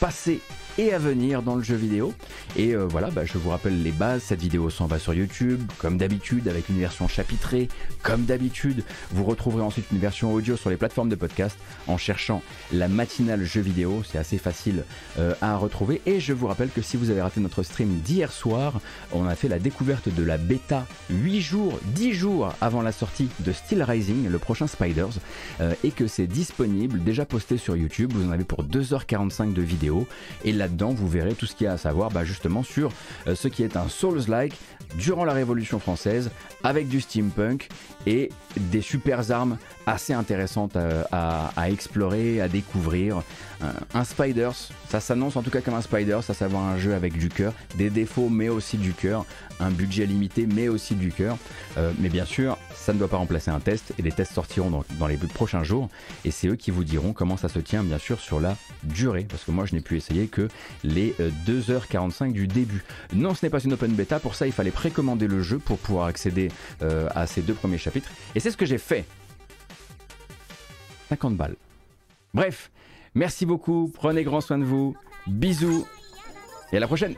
passée et à venir dans le jeu vidéo. Et euh, voilà, bah, je vous rappelle les bases, cette vidéo s'en va sur YouTube, comme d'habitude, avec une version chapitrée, comme d'habitude. Vous retrouverez ensuite une version audio sur les plateformes de podcast en cherchant la matinale jeu vidéo, c'est assez facile euh, à retrouver. Et je vous rappelle que si vous avez raté notre stream d'hier soir, on a fait la découverte de la bêta 8 jours, 10 jours avant la sortie de Steel Rising, le prochain Spiders, euh, et que c'est disponible, déjà posté sur YouTube, vous en avez pour 2h45 de vidéo, et là-dedans vous verrez tout ce qu'il y a à savoir bah, justement sur euh, ce qui est un Souls-like durant la Révolution française, avec du steampunk et des super armes assez intéressantes à- à explorer, à découvrir. Un, un Spiders, ça s'annonce en tout cas comme un Spiders, à savoir un jeu avec du cœur, des défauts mais aussi du cœur, un budget limité mais aussi du cœur. Euh, mais bien sûr, ça ne doit pas remplacer un test et les tests sortiront dans, les prochains jours et c'est eux qui vous diront comment ça se tient bien sûr sur la durée parce que moi je n'ai pu essayer que les euh, 2h45 du début. Non, ce n'est pas une open beta, pour ça il fallait précommander le jeu pour pouvoir accéder euh, à ces deux premiers chapitres et c'est ce que j'ai fait. 50 balles. Bref, merci beaucoup, prenez grand soin de vous, bisous. Et à la prochaine